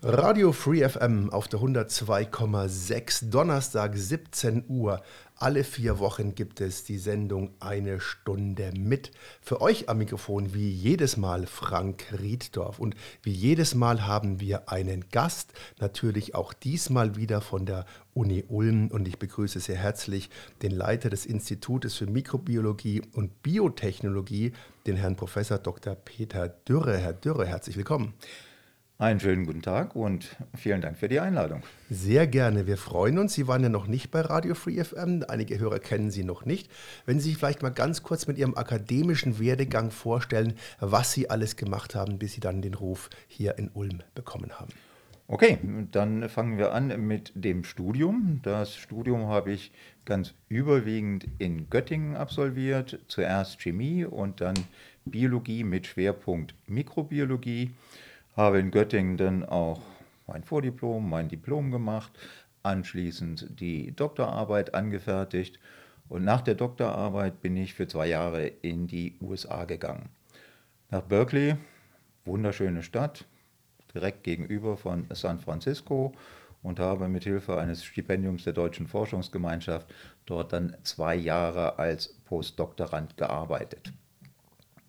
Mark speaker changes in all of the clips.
Speaker 1: Radio Free FM auf der 102,6, Donnerstag 17 Uhr. Alle vier Wochen gibt es die Sendung Eine Stunde mit. Für euch am Mikrofon wie jedes Mal Frank Rieddorf. Und wie jedes Mal haben wir einen Gast, natürlich auch diesmal wieder von der Uni Ulm. Und ich begrüße sehr herzlich den Leiter des Institutes für Mikrobiologie und Biotechnologie, den Herrn Professor Dr. Peter Dürre. Herr Dürre, herzlich willkommen.
Speaker 2: Einen schönen guten Tag und vielen Dank für die Einladung.
Speaker 1: Sehr gerne. Wir freuen uns. Sie waren ja noch nicht bei Radio Free FM. Einige Hörer kennen Sie noch nicht. Wenn Sie sich vielleicht mal ganz kurz mit Ihrem akademischen Werdegang vorstellen, was Sie alles gemacht haben, bis Sie dann den Ruf hier in Ulm bekommen haben.
Speaker 2: Okay, dann fangen wir an mit dem Studium. Das Studium habe ich ganz überwiegend in Göttingen absolviert. Zuerst Chemie und dann Biologie mit Schwerpunkt Mikrobiologie habe in Göttingen dann auch mein Vordiplom, mein Diplom gemacht, anschließend die Doktorarbeit angefertigt und nach der Doktorarbeit bin ich für zwei Jahre in die USA gegangen. Nach Berkeley, wunderschöne Stadt, direkt gegenüber von San Francisco und habe mit Hilfe eines Stipendiums der Deutschen Forschungsgemeinschaft dort dann zwei Jahre als Postdoktorand gearbeitet.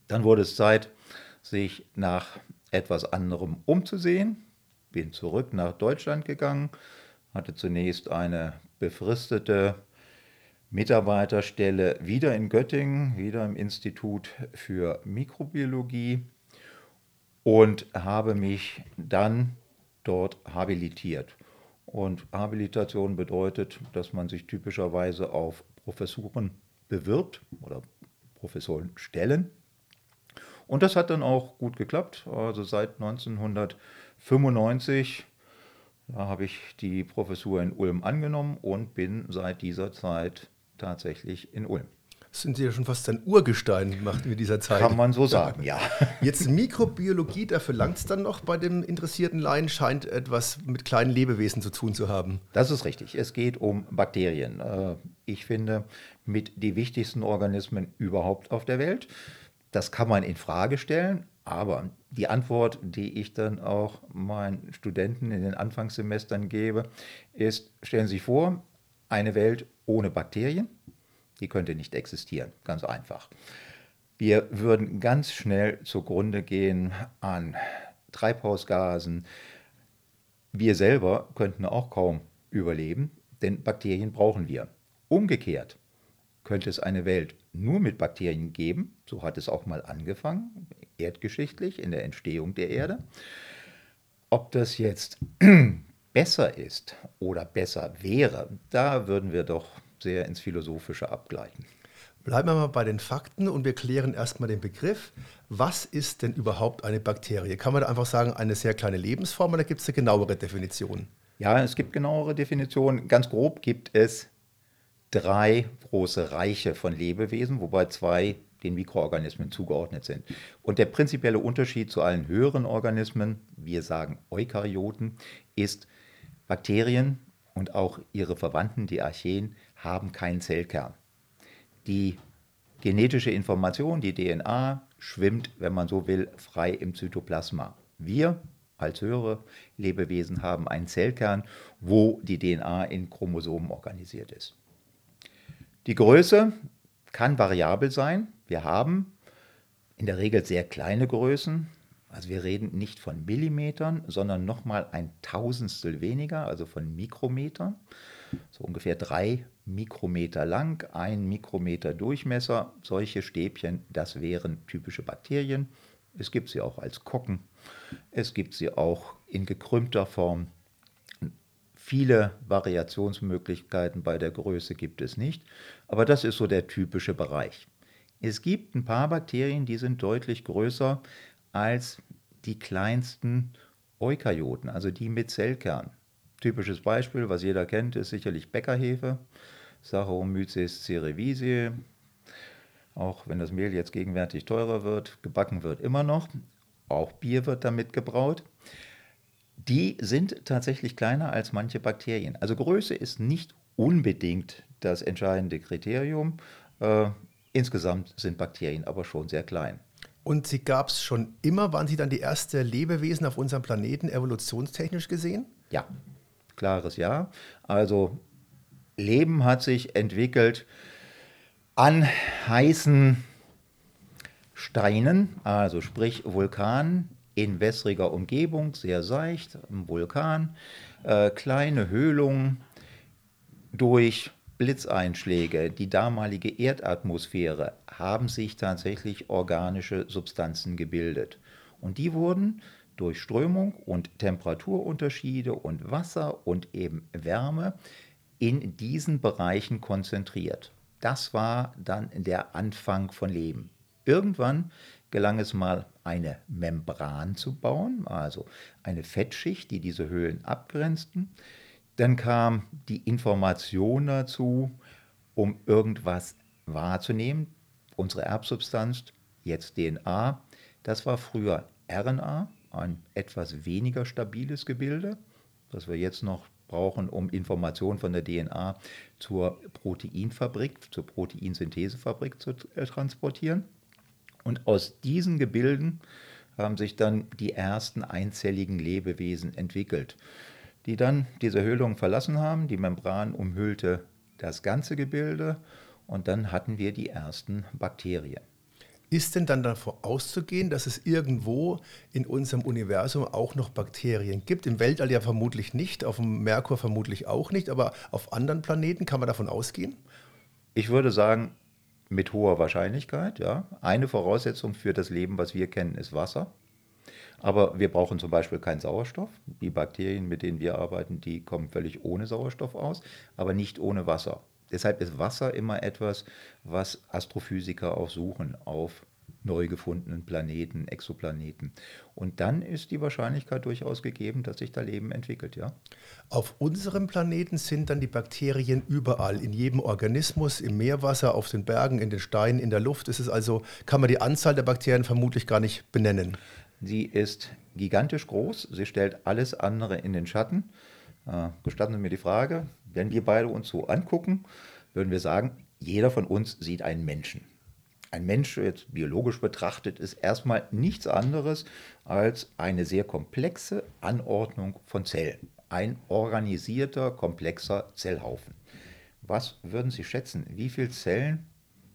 Speaker 2: Dann wurde es Zeit, sich nach etwas anderem umzusehen. Bin zurück nach Deutschland gegangen, hatte zunächst eine befristete Mitarbeiterstelle wieder in Göttingen, wieder im Institut für Mikrobiologie und habe mich dann dort habilitiert. Und Habilitation bedeutet, dass man sich typischerweise auf Professuren bewirbt oder Professorenstellen und das hat dann auch gut geklappt. Also seit 1995 habe ich die Professur in Ulm angenommen und bin seit dieser Zeit tatsächlich in Ulm.
Speaker 1: sind Sie ja schon fast ein Urgestein gemacht in dieser Zeit.
Speaker 2: Kann man so sagen, ja.
Speaker 1: Jetzt Mikrobiologie, dafür langt es dann noch bei dem interessierten Laien, scheint etwas mit kleinen Lebewesen zu tun zu haben.
Speaker 2: Das ist richtig. Es geht um Bakterien. Äh, ich finde, mit die wichtigsten Organismen überhaupt auf der Welt. Das kann man in Frage stellen, aber die Antwort, die ich dann auch meinen Studenten in den Anfangssemestern gebe, ist, stellen Sie sich vor, eine Welt ohne Bakterien, die könnte nicht existieren, ganz einfach. Wir würden ganz schnell zugrunde gehen an Treibhausgasen. Wir selber könnten auch kaum überleben, denn Bakterien brauchen wir. Umgekehrt könnte es eine Welt nur mit Bakterien geben. So hat es auch mal angefangen, erdgeschichtlich, in der Entstehung der Erde. Ob das jetzt besser ist oder besser wäre, da würden wir doch sehr ins Philosophische abgleichen.
Speaker 1: Bleiben wir mal bei den Fakten und wir klären erstmal den Begriff. Was ist denn überhaupt eine Bakterie? Kann man da einfach sagen, eine sehr kleine Lebensform oder gibt es eine genauere Definition?
Speaker 2: Ja, es gibt genauere Definitionen. Ganz grob gibt es drei große Reiche von Lebewesen, wobei zwei den Mikroorganismen zugeordnet sind. Und der prinzipielle Unterschied zu allen höheren Organismen, wir sagen Eukaryoten, ist, Bakterien und auch ihre Verwandten, die Archeen, haben keinen Zellkern. Die genetische Information, die DNA, schwimmt, wenn man so will, frei im Zytoplasma. Wir als höhere Lebewesen haben einen Zellkern, wo die DNA in Chromosomen organisiert ist. Die Größe kann variabel sein. Wir haben in der Regel sehr kleine Größen. Also wir reden nicht von Millimetern, sondern nochmal ein Tausendstel weniger, also von Mikrometern. So ungefähr drei Mikrometer lang, ein Mikrometer Durchmesser. Solche Stäbchen, das wären typische Bakterien. Es gibt sie auch als Kocken. Es gibt sie auch in gekrümmter Form. Viele Variationsmöglichkeiten bei der Größe gibt es nicht, aber das ist so der typische Bereich. Es gibt ein paar Bakterien, die sind deutlich größer als die kleinsten Eukaryoten, also die mit Zellkern. Typisches Beispiel, was jeder kennt, ist sicherlich Bäckerhefe, Saccharomyces cerevisiae. Auch wenn das Mehl jetzt gegenwärtig teurer wird, gebacken wird immer noch. Auch Bier wird damit gebraut die sind tatsächlich kleiner als manche Bakterien. Also Größe ist nicht unbedingt das entscheidende Kriterium. Äh, insgesamt sind Bakterien aber schon sehr klein.
Speaker 1: Und sie gab es schon immer? Waren sie dann die erste Lebewesen auf unserem Planeten evolutionstechnisch gesehen?
Speaker 2: Ja, klares Ja. Also Leben hat sich entwickelt an heißen Steinen, also sprich Vulkan in wässriger Umgebung, sehr seicht, im Vulkan, äh, kleine Höhlungen durch Blitzeinschläge, die damalige Erdatmosphäre, haben sich tatsächlich organische Substanzen gebildet. Und die wurden durch Strömung und Temperaturunterschiede und Wasser und eben Wärme in diesen Bereichen konzentriert. Das war dann der Anfang von Leben. Irgendwann gelang es mal, eine Membran zu bauen, also eine Fettschicht, die diese Höhlen abgrenzten. Dann kam die Information dazu, um irgendwas wahrzunehmen. Unsere Erbsubstanz, jetzt DNA, das war früher RNA, ein etwas weniger stabiles Gebilde, das wir jetzt noch brauchen, um Informationen von der DNA zur Proteinfabrik, zur Proteinsynthesefabrik zu äh, transportieren. Und aus diesen Gebilden haben sich dann die ersten einzelligen Lebewesen entwickelt, die dann diese Höhlung verlassen haben. Die Membran umhüllte das ganze Gebilde und dann hatten wir die ersten Bakterien.
Speaker 1: Ist denn dann davon auszugehen, dass es irgendwo in unserem Universum auch noch Bakterien gibt? Im Weltall ja vermutlich nicht, auf dem Merkur vermutlich auch nicht, aber auf anderen Planeten kann man davon ausgehen?
Speaker 2: Ich würde sagen, mit hoher Wahrscheinlichkeit, ja. Eine Voraussetzung für das Leben, was wir kennen, ist Wasser. Aber wir brauchen zum Beispiel keinen Sauerstoff. Die Bakterien, mit denen wir arbeiten, die kommen völlig ohne Sauerstoff aus, aber nicht ohne Wasser. Deshalb ist Wasser immer etwas, was Astrophysiker auch suchen auf neu gefundenen Planeten, Exoplaneten. Und dann ist die Wahrscheinlichkeit durchaus gegeben, dass sich da Leben entwickelt, ja.
Speaker 1: Auf unserem Planeten sind dann die Bakterien überall, in jedem Organismus, im Meerwasser, auf den Bergen, in den Steinen, in der Luft. Ist es also, kann man die Anzahl der Bakterien vermutlich gar nicht benennen.
Speaker 2: Sie ist gigantisch groß, sie stellt alles andere in den Schatten. Äh, gestatten Sie mir die Frage, wenn wir beide uns so angucken, würden wir sagen, jeder von uns sieht einen Menschen. Ein Mensch, jetzt biologisch betrachtet, ist erstmal nichts anderes als eine sehr komplexe Anordnung von Zellen. Ein organisierter, komplexer Zellhaufen. Was würden Sie schätzen? Wie viele Zellen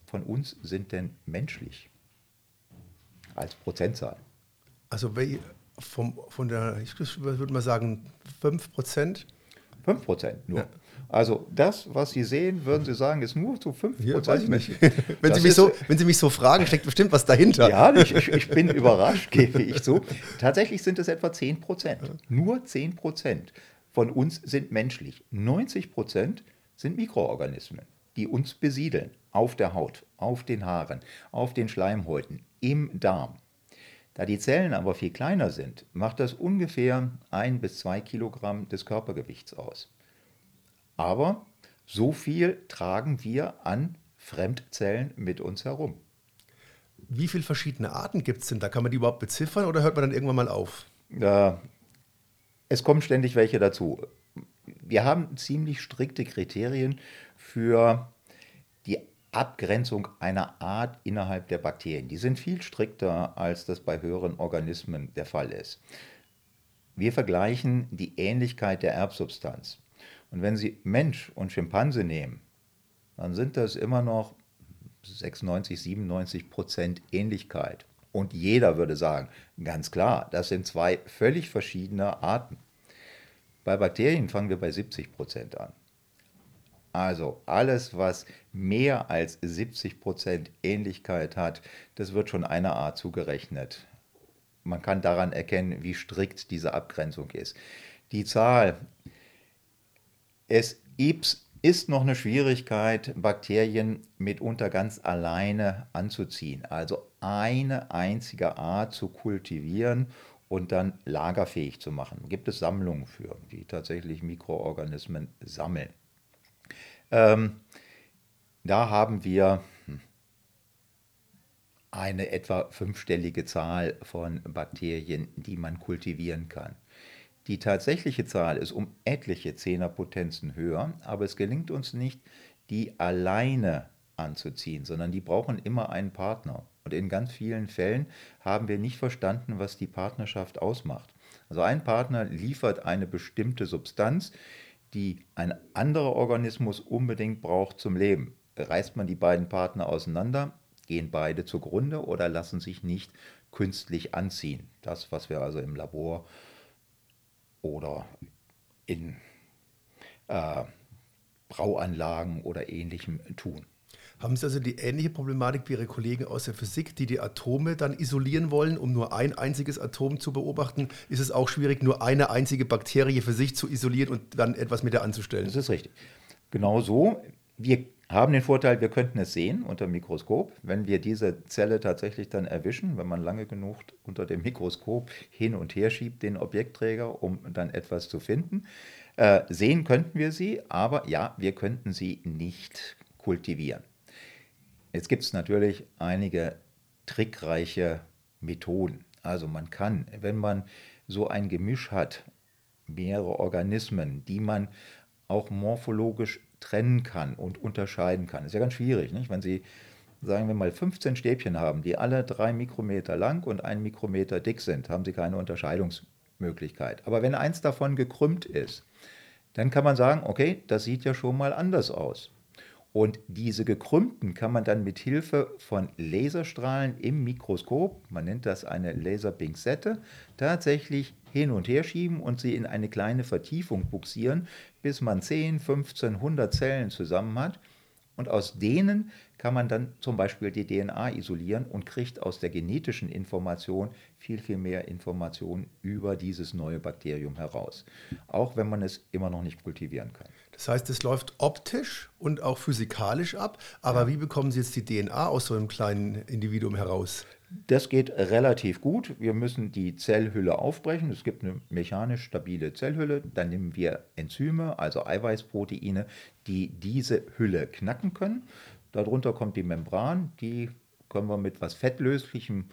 Speaker 2: von uns sind denn menschlich? Als Prozentzahl.
Speaker 1: Also vom, von der, ich würde mal sagen, 5 Prozent
Speaker 2: 5 Prozent nur. Ja. Also das, was Sie sehen, würden Sie sagen, ist nur zu 5 Prozent. Ja, weiß ich
Speaker 1: nicht. wenn, Sie mich so, wenn Sie mich so fragen, steckt bestimmt was dahinter.
Speaker 2: Ja, ich, ich bin überrascht, gebe ich zu. Tatsächlich sind es etwa 10 Prozent. Nur 10 Prozent von uns sind menschlich. 90 Prozent sind Mikroorganismen, die uns besiedeln. Auf der Haut, auf den Haaren, auf den Schleimhäuten, im Darm. Da die Zellen aber viel kleiner sind, macht das ungefähr ein bis zwei Kilogramm des Körpergewichts aus. Aber so viel tragen wir an Fremdzellen mit uns herum.
Speaker 1: Wie viele verschiedene Arten gibt es denn? Da kann man die überhaupt beziffern oder hört man dann irgendwann mal auf?
Speaker 2: Äh, es kommen ständig welche dazu. Wir haben ziemlich strikte Kriterien für die Abgrenzung einer Art innerhalb der Bakterien. Die sind viel strikter, als das bei höheren Organismen der Fall ist. Wir vergleichen die Ähnlichkeit der Erbsubstanz. Und wenn Sie Mensch und Schimpanse nehmen, dann sind das immer noch 96, 97 Prozent Ähnlichkeit. Und jeder würde sagen, ganz klar, das sind zwei völlig verschiedene Arten. Bei Bakterien fangen wir bei 70 Prozent an. Also alles, was mehr als 70 Prozent Ähnlichkeit hat, das wird schon einer Art zugerechnet. Man kann daran erkennen, wie strikt diese Abgrenzung ist. Die Zahl, es ist noch eine Schwierigkeit, Bakterien mitunter ganz alleine anzuziehen. Also eine einzige Art zu kultivieren und dann lagerfähig zu machen. Gibt es Sammlungen für, die tatsächlich Mikroorganismen sammeln. Ähm, da haben wir hm, eine etwa fünfstellige Zahl von Bakterien, die man kultivieren kann. Die tatsächliche Zahl ist um etliche Zehnerpotenzen höher, aber es gelingt uns nicht, die alleine anzuziehen, sondern die brauchen immer einen Partner. Und in ganz vielen Fällen haben wir nicht verstanden, was die Partnerschaft ausmacht. Also ein Partner liefert eine bestimmte Substanz, die ein anderer Organismus unbedingt braucht zum Leben. Reißt man die beiden Partner auseinander, gehen beide zugrunde oder lassen sich nicht künstlich anziehen. Das, was wir also im Labor oder in äh, Brauanlagen oder ähnlichem tun.
Speaker 1: Haben Sie also die ähnliche Problematik wie Ihre Kollegen aus der Physik, die die Atome dann isolieren wollen, um nur ein einziges Atom zu beobachten? Ist es auch schwierig, nur eine einzige Bakterie für sich zu isolieren und dann etwas mit der anzustellen?
Speaker 2: Das ist richtig. Genau so. Wir haben den Vorteil, wir könnten es sehen unter dem Mikroskop. Wenn wir diese Zelle tatsächlich dann erwischen, wenn man lange genug unter dem Mikroskop hin und her schiebt, den Objektträger, um dann etwas zu finden. Äh, sehen könnten wir sie, aber ja, wir könnten sie nicht kultivieren. Jetzt gibt es natürlich einige trickreiche Methoden. Also man kann, wenn man so ein Gemisch hat, mehrere Organismen, die man auch morphologisch trennen kann und unterscheiden kann. Ist ja ganz schwierig, nicht? wenn Sie, sagen wir mal, 15 Stäbchen haben, die alle drei Mikrometer lang und ein Mikrometer dick sind, haben Sie keine Unterscheidungsmöglichkeit. Aber wenn eins davon gekrümmt ist, dann kann man sagen, okay, das sieht ja schon mal anders aus. Und diese gekrümmten kann man dann mit Hilfe von Laserstrahlen im Mikroskop, man nennt das eine Laserpinzette, tatsächlich hin und her schieben und sie in eine kleine Vertiefung buxieren, bis man 10, 15, 100 Zellen zusammen hat. Und aus denen kann man dann zum Beispiel die DNA isolieren und kriegt aus der genetischen Information viel, viel mehr Informationen über dieses neue Bakterium heraus. Auch wenn man es immer noch nicht kultivieren kann.
Speaker 1: Das heißt, es läuft optisch und auch physikalisch ab. Aber wie bekommen Sie jetzt die DNA aus so einem kleinen Individuum heraus?
Speaker 2: Das geht relativ gut. Wir müssen die Zellhülle aufbrechen. Es gibt eine mechanisch stabile Zellhülle. Dann nehmen wir Enzyme, also Eiweißproteine, die diese Hülle knacken können. Darunter kommt die Membran, die können wir mit was Fettlöslichem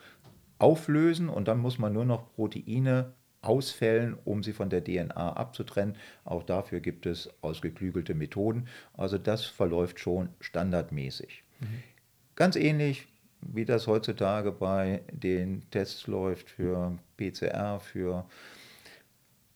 Speaker 2: auflösen und dann muss man nur noch Proteine ausfällen, um sie von der DNA abzutrennen. Auch dafür gibt es ausgeklügelte Methoden. Also das verläuft schon standardmäßig. Mhm. Ganz ähnlich wie das heutzutage bei den Tests läuft für PCR, für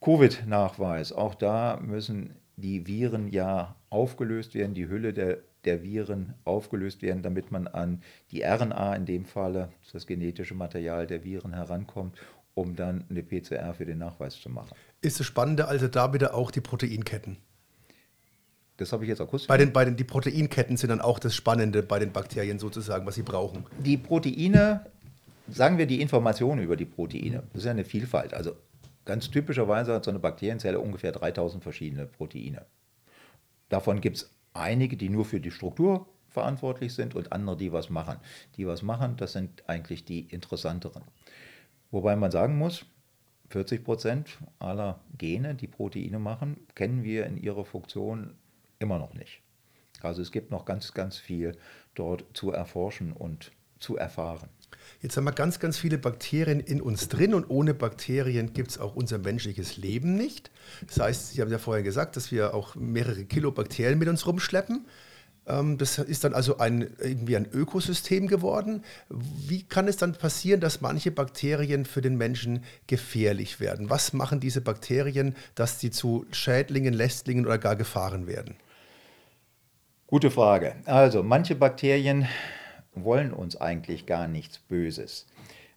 Speaker 2: Covid-Nachweis. Auch da müssen die Viren ja aufgelöst werden, die Hülle der, der Viren aufgelöst werden, damit man an die RNA, in dem Falle das genetische Material der Viren, herankommt, um dann eine PCR für den Nachweis zu machen.
Speaker 1: Ist das Spannende also da wieder auch die Proteinketten?
Speaker 2: Das habe ich jetzt akustisch.
Speaker 1: Bei den, bei den, die Proteinketten sind dann auch das Spannende bei den Bakterien sozusagen, was sie brauchen.
Speaker 2: Die Proteine, sagen wir die Informationen über die Proteine, das ist ja eine Vielfalt. Also ganz typischerweise hat so eine Bakterienzelle ungefähr 3000 verschiedene Proteine. Davon gibt es einige, die nur für die Struktur verantwortlich sind und andere, die was machen. Die was machen, das sind eigentlich die interessanteren. Wobei man sagen muss, 40 Prozent aller Gene, die Proteine machen, kennen wir in ihrer Funktion Immer noch nicht. Also es gibt noch ganz, ganz viel dort zu erforschen und zu erfahren.
Speaker 1: Jetzt haben wir ganz, ganz viele Bakterien in uns drin und ohne Bakterien gibt es auch unser menschliches Leben nicht. Das heißt, Sie haben ja vorher gesagt, dass wir auch mehrere Kilo Bakterien mit uns rumschleppen. Ähm, das ist dann also ein, irgendwie ein Ökosystem geworden. Wie kann es dann passieren, dass manche Bakterien für den Menschen gefährlich werden? Was machen diese Bakterien, dass sie zu Schädlingen, Lästlingen oder gar Gefahren werden?
Speaker 2: Gute Frage. Also, manche Bakterien wollen uns eigentlich gar nichts Böses.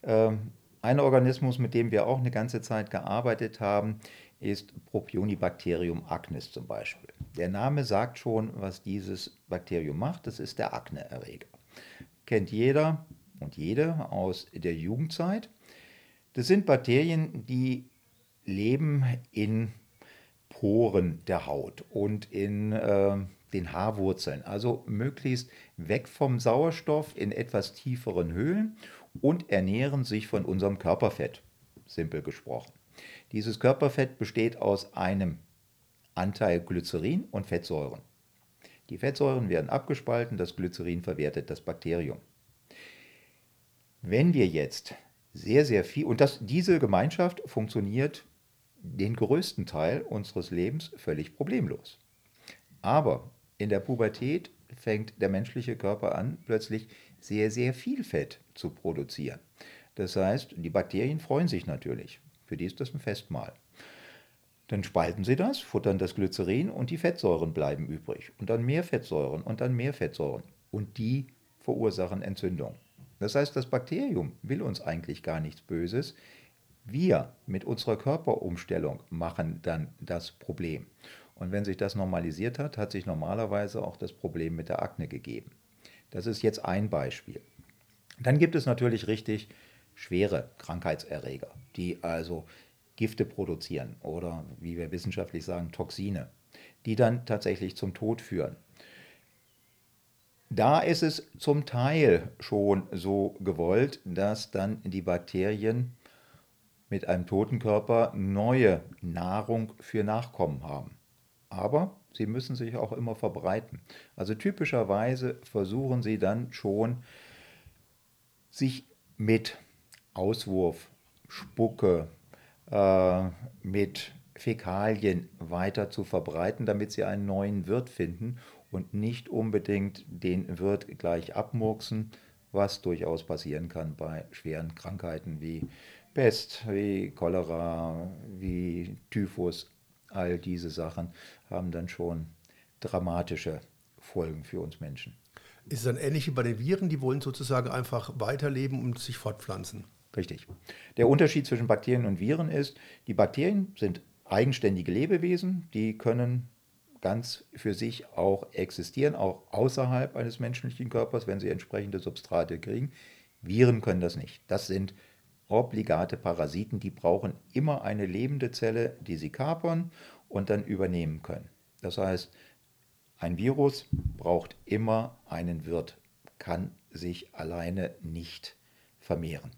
Speaker 2: Ähm, ein Organismus, mit dem wir auch eine ganze Zeit gearbeitet haben, ist Propionibacterium acnes zum Beispiel. Der Name sagt schon, was dieses Bakterium macht. Das ist der Akneerreger. Kennt jeder und jede aus der Jugendzeit. Das sind Bakterien, die leben in Poren der Haut und in äh, den Haarwurzeln. Also möglichst weg vom Sauerstoff in etwas tieferen Höhlen und ernähren sich von unserem Körperfett, simpel gesprochen. Dieses Körperfett besteht aus einem Anteil Glycerin und Fettsäuren. Die Fettsäuren werden abgespalten, das Glycerin verwertet das Bakterium. Wenn wir jetzt sehr, sehr viel, und das, diese Gemeinschaft funktioniert den größten Teil unseres Lebens völlig problemlos. Aber in der Pubertät fängt der menschliche Körper an, plötzlich sehr, sehr viel Fett zu produzieren. Das heißt, die Bakterien freuen sich natürlich. Für die ist das ein Festmahl. Dann spalten sie das, futtern das Glycerin und die Fettsäuren bleiben übrig. Und dann mehr Fettsäuren und dann mehr Fettsäuren. Und die verursachen Entzündung. Das heißt, das Bakterium will uns eigentlich gar nichts Böses. Wir mit unserer Körperumstellung machen dann das Problem. Und wenn sich das normalisiert hat, hat sich normalerweise auch das Problem mit der Akne gegeben. Das ist jetzt ein Beispiel. Dann gibt es natürlich richtig schwere Krankheitserreger, die also Gifte produzieren oder, wie wir wissenschaftlich sagen, Toxine, die dann tatsächlich zum Tod führen. Da ist es zum Teil schon so gewollt, dass dann die Bakterien mit einem toten Körper neue Nahrung für Nachkommen haben. Aber sie müssen sich auch immer verbreiten. Also typischerweise versuchen sie dann schon, sich mit Auswurf, Spucke, äh, mit Fäkalien weiter zu verbreiten, damit sie einen neuen Wirt finden und nicht unbedingt den Wirt gleich abmurksen, was durchaus passieren kann bei schweren Krankheiten wie Pest, wie Cholera, wie Typhus. All diese Sachen haben dann schon dramatische Folgen für uns Menschen.
Speaker 1: Ist es dann ähnlich wie bei den Viren, die wollen sozusagen einfach weiterleben und sich fortpflanzen?
Speaker 2: Richtig. Der Unterschied zwischen Bakterien und Viren ist, die Bakterien sind eigenständige Lebewesen, die können ganz für sich auch existieren, auch außerhalb eines menschlichen Körpers, wenn sie entsprechende Substrate kriegen. Viren können das nicht. Das sind obligate Parasiten, die brauchen immer eine lebende Zelle, die sie kapern und dann übernehmen können. Das heißt, ein Virus braucht immer einen Wirt, kann sich alleine nicht vermehren.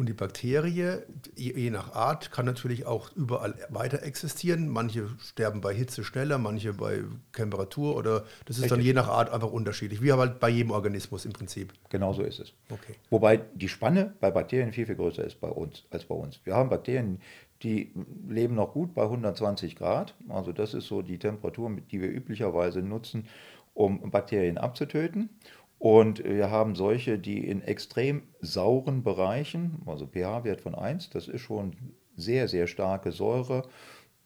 Speaker 1: Und die Bakterie, je nach Art, kann natürlich auch überall weiter existieren. Manche sterben bei Hitze schneller, manche bei Temperatur oder das ist Richtig. dann je nach Art einfach unterschiedlich, wie halt bei jedem Organismus im Prinzip.
Speaker 2: Genau so ist es. Okay. Wobei die Spanne bei Bakterien viel, viel größer ist bei uns als bei uns. Wir haben Bakterien, die leben noch gut bei 120 Grad. Also das ist so die Temperatur, die wir üblicherweise nutzen, um Bakterien abzutöten. Und wir haben solche, die in extrem sauren Bereichen, also pH-Wert von 1, das ist schon sehr, sehr starke Säure.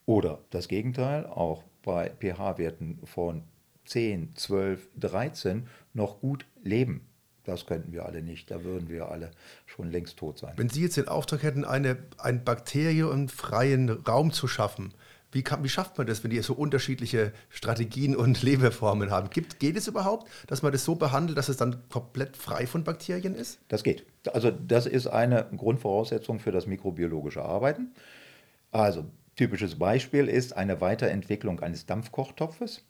Speaker 2: Oder das Gegenteil, auch bei pH-Werten von 10, 12, 13 noch gut leben. Das könnten wir alle nicht. Da würden wir alle schon längst tot sein.
Speaker 1: Wenn Sie jetzt den Auftrag hätten, eine, ein bakterienfreien Raum zu schaffen, wie, kann, wie, schafft man das, wenn die so unterschiedliche Strategien und Lebeformen haben? Gibt, geht es überhaupt, dass man das so behandelt, dass es dann komplett frei von Bakterien ist?
Speaker 2: Das geht. Also das ist eine Grundvoraussetzung für das mikrobiologische Arbeiten. Also typisches Beispiel ist eine Weiterentwicklung eines Dampfkochtopfes.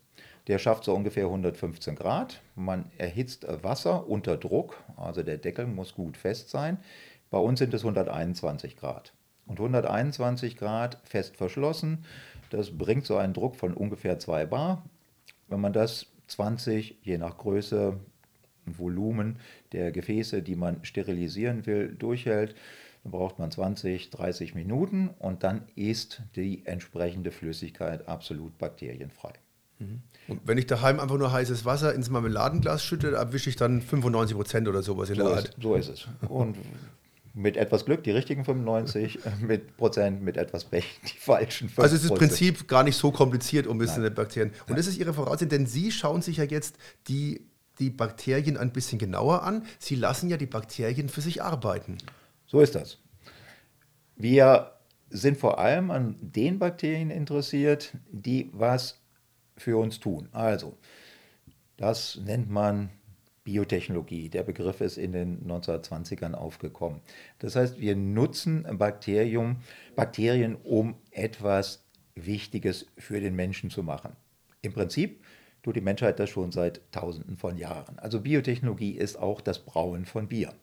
Speaker 2: Der schafft so ungefähr 115 Grad. Man erhitzt Wasser unter Druck, also der Deckel muss gut fest sein. Bei uns sind es 121 Grad. Und 121 Grad fest verschlossen das bringt so einen Druck von ungefähr 2 Bar. Wenn man das 20, je nach Größe Volumen der Gefäße, die man sterilisieren will, durchhält, dann braucht man 20, 30 Minuten und dann ist die entsprechende Flüssigkeit absolut bakterienfrei.
Speaker 1: Mhm. Und wenn ich daheim einfach nur heißes Wasser ins Marmeladenglas schütte, erwische ich dann 95 Prozent oder sowas in
Speaker 2: so
Speaker 1: der
Speaker 2: Art. Ist, so ist es. Und mit etwas Glück die richtigen 95, äh, mit Prozent, mit etwas Pech die falschen 5
Speaker 1: Also es ist im Prinzip gar nicht so kompliziert um bisschen Bakterien. Und Nein. das ist Ihre Voraussetzung, denn Sie schauen sich ja jetzt die, die Bakterien ein bisschen genauer an. Sie lassen ja die Bakterien für sich arbeiten.
Speaker 2: So ist das. Wir sind vor allem an den Bakterien interessiert, die was für uns tun. Also, das nennt man Biotechnologie. Der Begriff ist in den 1920ern aufgekommen. Das heißt, wir nutzen Bakterium, Bakterien, um etwas Wichtiges für den Menschen zu machen. Im Prinzip tut die Menschheit das schon seit Tausenden von Jahren. Also Biotechnologie ist auch das Brauen von Bier.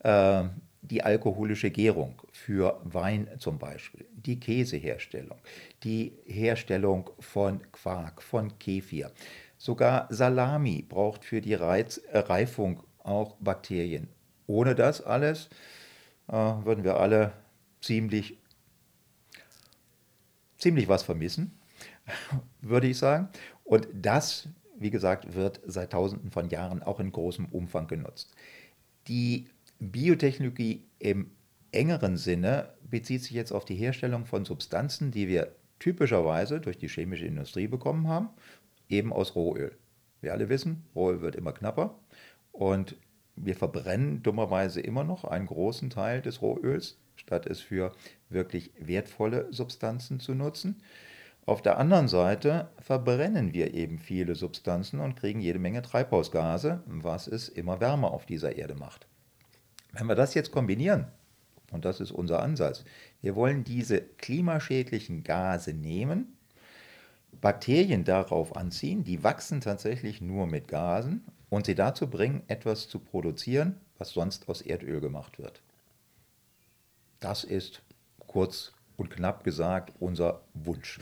Speaker 2: Äh, die alkoholische Gärung für Wein zum Beispiel, die Käseherstellung, die Herstellung von Quark, von Kefir. Sogar Salami braucht für die Reiz, äh, Reifung auch Bakterien. Ohne das alles äh, würden wir alle ziemlich, ziemlich was vermissen, würde ich sagen. Und das, wie gesagt, wird seit Tausenden von Jahren auch in großem Umfang genutzt. Die Biotechnologie im engeren Sinne bezieht sich jetzt auf die Herstellung von Substanzen, die wir typischerweise durch die chemische Industrie bekommen haben, eben aus Rohöl. Wir alle wissen, Rohöl wird immer knapper und wir verbrennen dummerweise immer noch einen großen Teil des Rohöls, statt es für wirklich wertvolle Substanzen zu nutzen. Auf der anderen Seite verbrennen wir eben viele Substanzen und kriegen jede Menge Treibhausgase, was es immer wärmer auf dieser Erde macht. Wenn wir das jetzt kombinieren, und das ist unser Ansatz, wir wollen diese klimaschädlichen Gase nehmen, Bakterien darauf anziehen, die wachsen tatsächlich nur mit Gasen und sie dazu bringen, etwas zu produzieren, was sonst aus Erdöl gemacht wird. Das ist kurz und knapp gesagt unser Wunsch.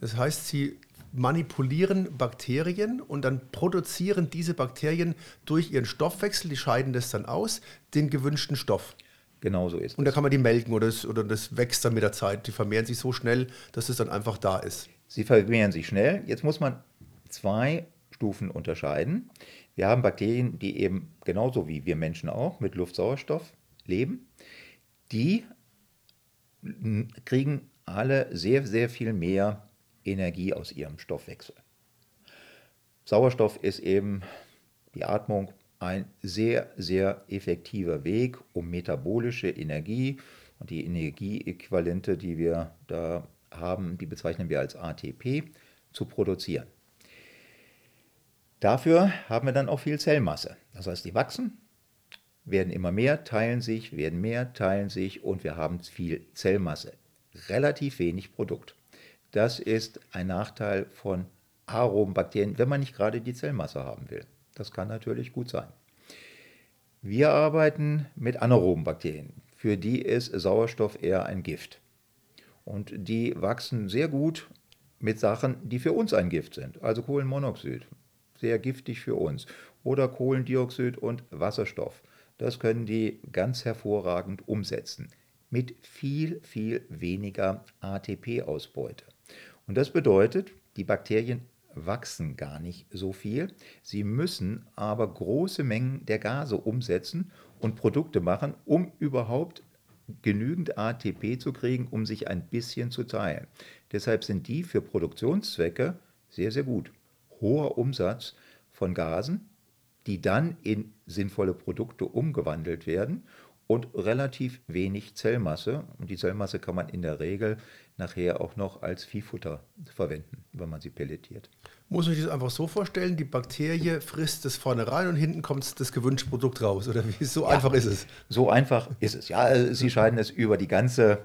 Speaker 1: Das heißt, Sie manipulieren Bakterien und dann produzieren diese Bakterien durch ihren Stoffwechsel, die scheiden das dann aus, den gewünschten Stoff.
Speaker 2: Genau so ist
Speaker 1: Und da kann man die melken oder das, oder das wächst dann mit der Zeit. Die vermehren sich so schnell, dass es dann einfach da ist.
Speaker 2: Sie vermehren sich schnell. Jetzt muss man zwei Stufen unterscheiden. Wir haben Bakterien, die eben genauso wie wir Menschen auch mit Luftsauerstoff leben. Die kriegen alle sehr, sehr viel mehr Energie aus ihrem Stoffwechsel. Sauerstoff ist eben die Atmung ein sehr, sehr effektiver Weg, um metabolische Energie und die Energieäquivalente, die wir da haben, die bezeichnen wir als ATP, zu produzieren. Dafür haben wir dann auch viel Zellmasse. Das heißt, die wachsen, werden immer mehr, teilen sich, werden mehr, teilen sich und wir haben viel Zellmasse. Relativ wenig Produkt. Das ist ein Nachteil von aeroben Bakterien, wenn man nicht gerade die Zellmasse haben will. Das kann natürlich gut sein. Wir arbeiten mit anaeroben Bakterien. Für die ist Sauerstoff eher ein Gift. Und die wachsen sehr gut mit Sachen, die für uns ein Gift sind. Also Kohlenmonoxid, sehr giftig für uns. Oder Kohlendioxid und Wasserstoff. Das können die ganz hervorragend umsetzen. Mit viel, viel weniger ATP-Ausbeute. Und das bedeutet, die Bakterien wachsen gar nicht so viel. Sie müssen aber große Mengen der Gase umsetzen und Produkte machen, um überhaupt genügend ATP zu kriegen, um sich ein bisschen zu teilen. Deshalb sind die für Produktionszwecke sehr, sehr gut. Hoher Umsatz von Gasen, die dann in sinnvolle Produkte umgewandelt werden und relativ wenig Zellmasse. Und die Zellmasse kann man in der Regel nachher auch noch als Viehfutter verwenden, wenn man sie pelletiert.
Speaker 1: Muss man sich das einfach so vorstellen, die Bakterie frisst das vorne rein und hinten kommt das gewünschte Produkt raus? Oder wie so ja, einfach ist es?
Speaker 2: So einfach ist es. Ja, sie scheiden es über die ganze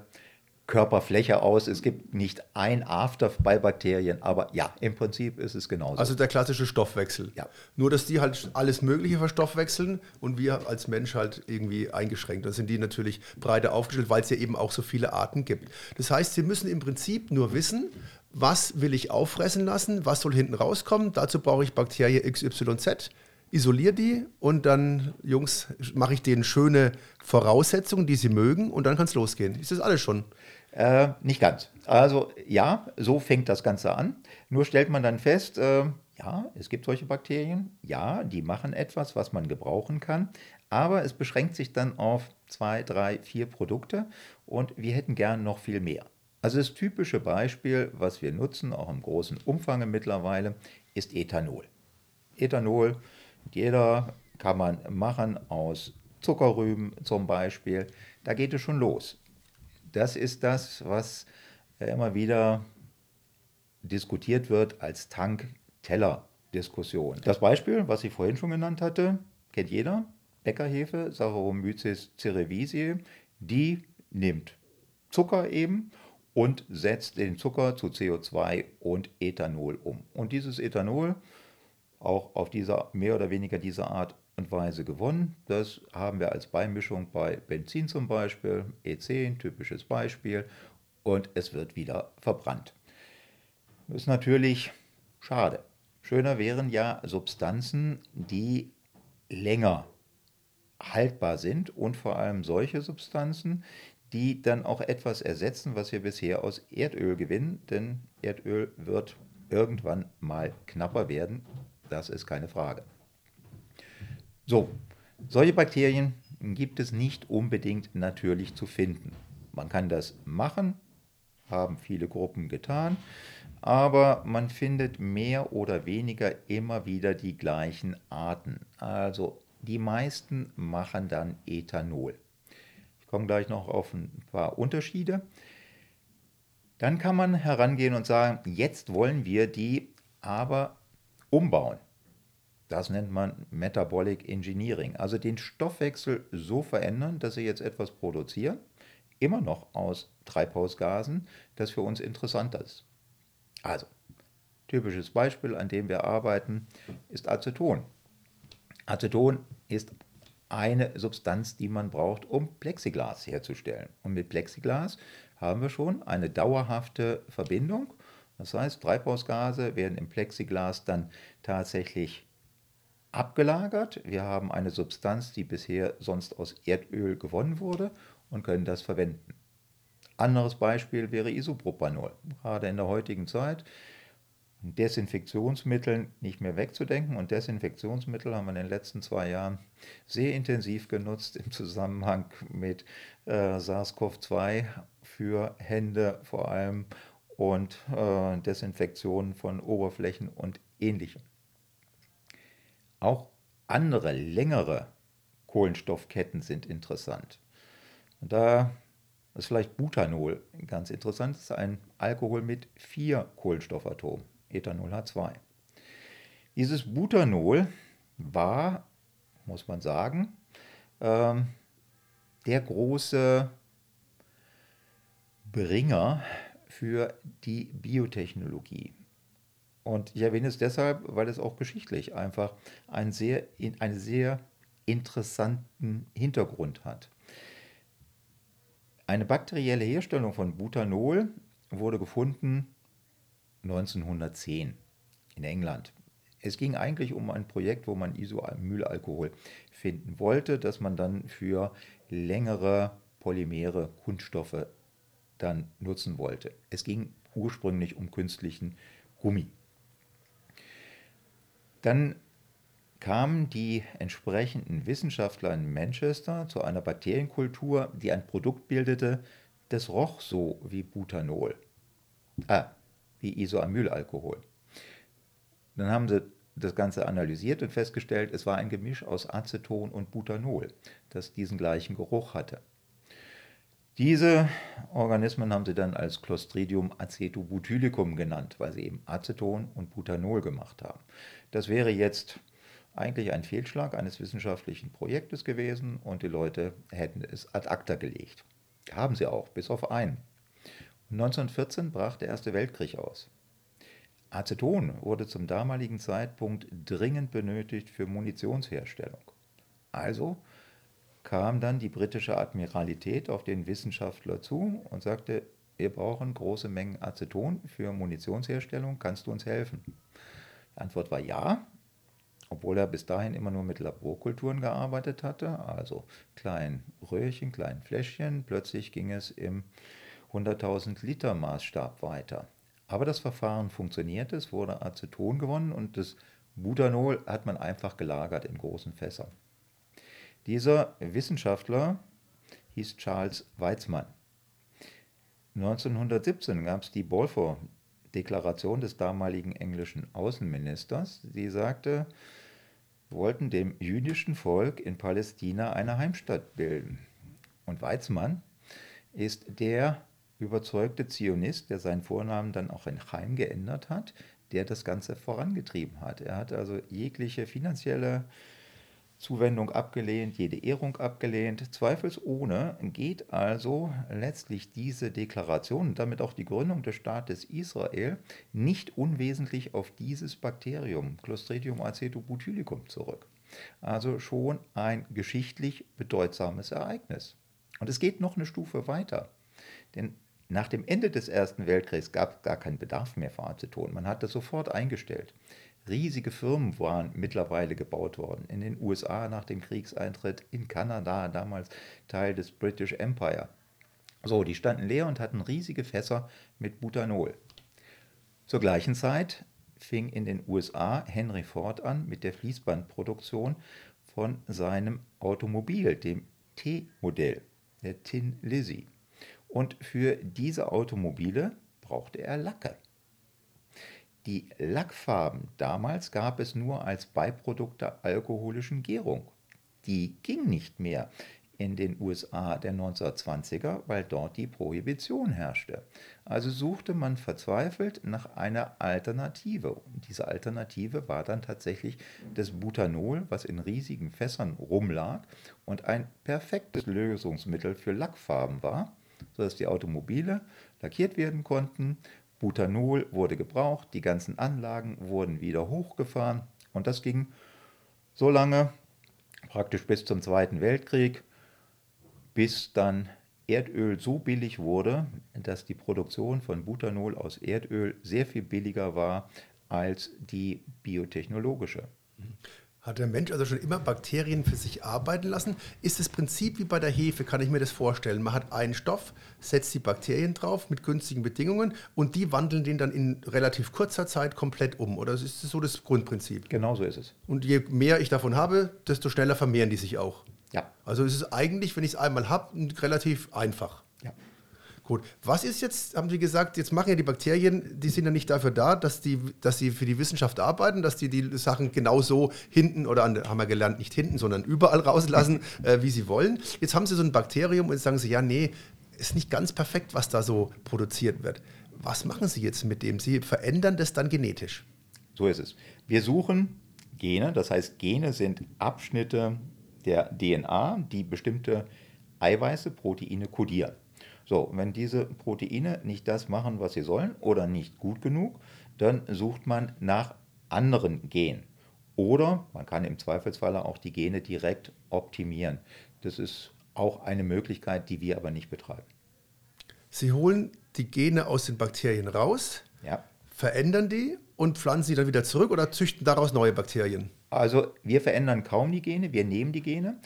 Speaker 2: Körperfläche aus. Es gibt nicht ein After bei Bakterien, aber ja, im Prinzip ist es genauso.
Speaker 1: Also der klassische Stoffwechsel. Ja. Nur, dass die halt alles Mögliche verstoffwechseln und wir als Mensch halt irgendwie eingeschränkt. Da sind die natürlich breiter aufgestellt, weil es ja eben auch so viele Arten gibt. Das heißt, sie müssen im Prinzip nur wissen, was will ich auffressen lassen, was soll hinten rauskommen. Dazu brauche ich Bakterie XYZ isoliere die und dann, Jungs, mache ich denen schöne Voraussetzungen, die sie mögen und dann kann es losgehen. Ist das alles schon?
Speaker 2: Äh, nicht ganz. Also ja, so fängt das Ganze an. Nur stellt man dann fest, äh, ja, es gibt solche Bakterien, ja, die machen etwas, was man gebrauchen kann, aber es beschränkt sich dann auf zwei, drei, vier Produkte und wir hätten gern noch viel mehr. Also das typische Beispiel, was wir nutzen, auch im großen Umfang mittlerweile, ist Ethanol. Ethanol, jeder kann man machen aus Zuckerrüben zum Beispiel. Da geht es schon los das ist das, was immer wieder diskutiert wird als Tank-Teller-Diskussion. Das Beispiel, was ich vorhin schon genannt hatte, kennt jeder. Bäckerhefe, Saccharomyces cerevisiae, die nimmt Zucker eben und setzt den Zucker zu CO2 und Ethanol um. Und dieses Ethanol, auch auf dieser mehr oder weniger dieser Art und Weise gewonnen. Das haben wir als Beimischung bei Benzin zum Beispiel, E10, typisches Beispiel, und es wird wieder verbrannt. Das ist natürlich schade. Schöner wären ja Substanzen, die länger haltbar sind und vor allem solche Substanzen, die dann auch etwas ersetzen, was wir bisher aus Erdöl gewinnen, denn Erdöl wird irgendwann mal knapper werden, das ist keine Frage. So, Solche Bakterien gibt es nicht unbedingt natürlich zu finden. Man kann das machen, haben viele Gruppen getan, aber man findet mehr oder weniger immer wieder die gleichen Arten. Also die meisten machen dann Ethanol. Ich komme gleich noch auf ein paar Unterschiede. Dann kann man herangehen und sagen, jetzt wollen wir die aber umbauen. Das nennt man Metabolic Engineering, also den Stoffwechsel so verändern, dass sie jetzt etwas produzieren, immer noch aus Treibhausgasen, das für uns interessant ist. Also, typisches Beispiel, an dem wir arbeiten, ist Aceton. Aceton ist eine Substanz, die man braucht, um Plexiglas herzustellen. Und mit Plexiglas haben wir schon eine dauerhafte Verbindung. Das heißt, Treibhausgase werden im Plexiglas dann tatsächlich abgelagert. Wir haben eine Substanz, die bisher sonst aus Erdöl gewonnen wurde und können das verwenden. Anderes Beispiel wäre Isopropanol. Gerade in der heutigen Zeit Desinfektionsmitteln nicht mehr wegzudenken. Und Desinfektionsmittel haben wir in den letzten zwei Jahren sehr intensiv genutzt im Zusammenhang mit äh, SARS-CoV-2 für Hände vor allem und äh, Desinfektion von Oberflächen und ähnlichem. Auch andere längere Kohlenstoffketten sind interessant. Und da ist vielleicht Butanol ganz interessant. Das ist ein Alkohol mit vier Kohlenstoffatomen. Ethanol hat zwei. Dieses Butanol war, muss man sagen, ähm, der große Bringer für die Biotechnologie. Und ich erwähne es deshalb, weil es auch geschichtlich einfach einen sehr, einen sehr interessanten Hintergrund hat. Eine bakterielle Herstellung von Butanol wurde gefunden 1910 in England. Es ging eigentlich um ein Projekt, wo man Isomylalkohol finden wollte, das man dann für längere Polymere, Kunststoffe dann nutzen wollte. Es ging ursprünglich um künstlichen Gummi. Dann kamen die entsprechenden Wissenschaftler in Manchester zu einer Bakterienkultur, die ein Produkt bildete, das roch so wie Butanol. Ah, wie Isoamylalkohol. Dann haben sie das Ganze analysiert und festgestellt, es war ein Gemisch aus Aceton und Butanol, das diesen gleichen Geruch hatte. Diese Organismen haben sie dann als Clostridium acetobutylicum genannt, weil sie eben Aceton und Butanol gemacht haben. Das wäre jetzt eigentlich ein Fehlschlag eines wissenschaftlichen Projektes gewesen und die Leute hätten es ad acta gelegt. Haben sie auch, bis auf einen. 1914 brach der Erste Weltkrieg aus. Aceton wurde zum damaligen Zeitpunkt dringend benötigt für Munitionsherstellung. Also kam dann die britische Admiralität auf den Wissenschaftler zu und sagte, wir brauchen große Mengen Aceton für Munitionsherstellung, kannst du uns helfen? Die Antwort war ja, obwohl er bis dahin immer nur mit Laborkulturen gearbeitet hatte, also kleinen Röhrchen, kleinen Fläschchen. Plötzlich ging es im 100.000 Liter Maßstab weiter. Aber das Verfahren funktionierte, es wurde Aceton gewonnen und das Butanol hat man einfach gelagert in großen Fässern. Dieser Wissenschaftler hieß Charles Weizmann. 1917 gab es die Balfour-Deklaration des damaligen englischen Außenministers, die sagte, wir wollten dem jüdischen Volk in Palästina eine Heimstatt bilden. Und Weizmann ist der überzeugte Zionist, der seinen Vornamen dann auch in Chaim geändert hat, der das Ganze vorangetrieben hat. Er hat also jegliche finanzielle Zuwendung abgelehnt, jede Ehrung abgelehnt. Zweifelsohne geht also letztlich diese Deklaration und damit auch die Gründung des Staates Israel nicht unwesentlich auf dieses Bakterium Clostridium acetobutylicum zurück. Also schon ein geschichtlich bedeutsames Ereignis. Und es geht noch eine Stufe weiter. Denn nach dem Ende des Ersten Weltkriegs gab es gar keinen Bedarf mehr für Aceton. Man hat das sofort eingestellt. Riesige Firmen waren mittlerweile gebaut worden. In den USA nach dem Kriegseintritt, in Kanada, damals Teil des British Empire. So, die standen leer und hatten riesige Fässer mit Butanol. Zur gleichen Zeit fing in den USA Henry Ford an mit der Fließbandproduktion von seinem Automobil, dem T-Modell, der Tin Lizzy. Und für diese Automobile brauchte er Lacke. Die Lackfarben damals gab es nur als Beiprodukt der alkoholischen Gärung. Die ging nicht mehr in den USA der 1920er, weil dort die Prohibition herrschte. Also suchte man verzweifelt nach einer Alternative. Und diese Alternative war dann tatsächlich das Butanol, was in riesigen Fässern rumlag und ein perfektes Lösungsmittel für Lackfarben war, sodass die Automobile lackiert werden konnten. Butanol wurde gebraucht, die ganzen Anlagen wurden wieder hochgefahren und das ging so lange, praktisch bis zum Zweiten Weltkrieg bis dann Erdöl so billig wurde, dass die Produktion von Butanol aus Erdöl sehr viel billiger war als die biotechnologische.
Speaker 1: Hat der Mensch also schon immer Bakterien für sich arbeiten lassen? Ist das Prinzip wie bei der Hefe, kann ich mir das vorstellen? Man hat einen Stoff, setzt die Bakterien drauf mit günstigen Bedingungen und die wandeln den dann in relativ kurzer Zeit komplett um. Oder ist das so das Grundprinzip?
Speaker 2: Genau so ist es.
Speaker 1: Und je mehr ich davon habe, desto schneller vermehren die sich auch.
Speaker 2: Ja.
Speaker 1: Also es ist eigentlich, wenn ich es einmal habe, relativ einfach. Gut. Was ist jetzt, haben Sie gesagt, jetzt machen ja die Bakterien, die sind ja nicht dafür da, dass die, dass sie für die Wissenschaft arbeiten, dass die die Sachen genauso hinten oder an, haben wir gelernt, nicht hinten, sondern überall rauslassen, äh, wie sie wollen. Jetzt haben Sie so ein Bakterium und jetzt sagen Sie, ja, nee, ist nicht ganz perfekt, was da so produziert wird. Was machen Sie jetzt mit dem? Sie verändern das dann genetisch.
Speaker 2: So ist es. Wir suchen Gene, das heißt, Gene sind Abschnitte der DNA, die bestimmte Eiweiße, Proteine kodieren. So, wenn diese Proteine nicht das machen, was sie sollen oder nicht gut genug, dann sucht man nach anderen Genen. Oder man kann im Zweifelsfall auch die Gene direkt optimieren. Das ist auch eine Möglichkeit, die wir aber nicht betreiben.
Speaker 1: Sie holen die Gene aus den Bakterien raus,
Speaker 2: ja.
Speaker 1: verändern die und pflanzen sie dann wieder zurück oder züchten daraus neue Bakterien?
Speaker 2: Also wir verändern kaum die Gene, wir nehmen die Gene,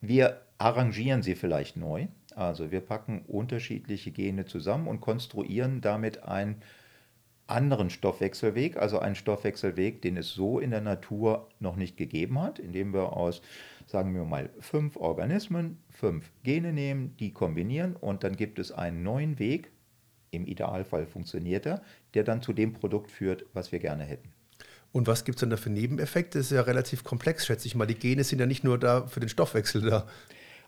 Speaker 2: wir arrangieren sie vielleicht neu. Also wir packen unterschiedliche Gene zusammen und konstruieren damit einen anderen Stoffwechselweg, also einen Stoffwechselweg, den es so in der Natur noch nicht gegeben hat, indem wir aus, sagen wir mal, fünf Organismen fünf Gene nehmen, die kombinieren und dann gibt es einen neuen Weg, im Idealfall funktioniert er, der dann zu dem Produkt führt, was wir gerne hätten.
Speaker 1: Und was gibt es dann da für Nebeneffekte? Das ist ja relativ komplex, schätze ich mal. Die Gene sind ja nicht nur da für den Stoffwechsel da.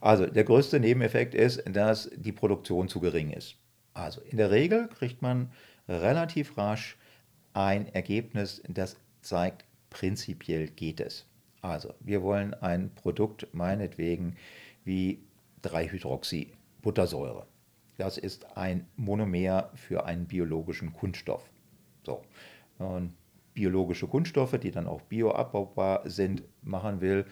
Speaker 2: Also der größte Nebeneffekt ist, dass die Produktion zu gering ist. Also in der Regel kriegt man relativ rasch ein Ergebnis, das zeigt, prinzipiell geht es. Also wir wollen ein Produkt meinetwegen wie 3-Hydroxy-Buttersäure. Das ist ein Monomer für einen biologischen Kunststoff. So. Und biologische Kunststoffe, die dann auch bioabbaubar sind, machen will,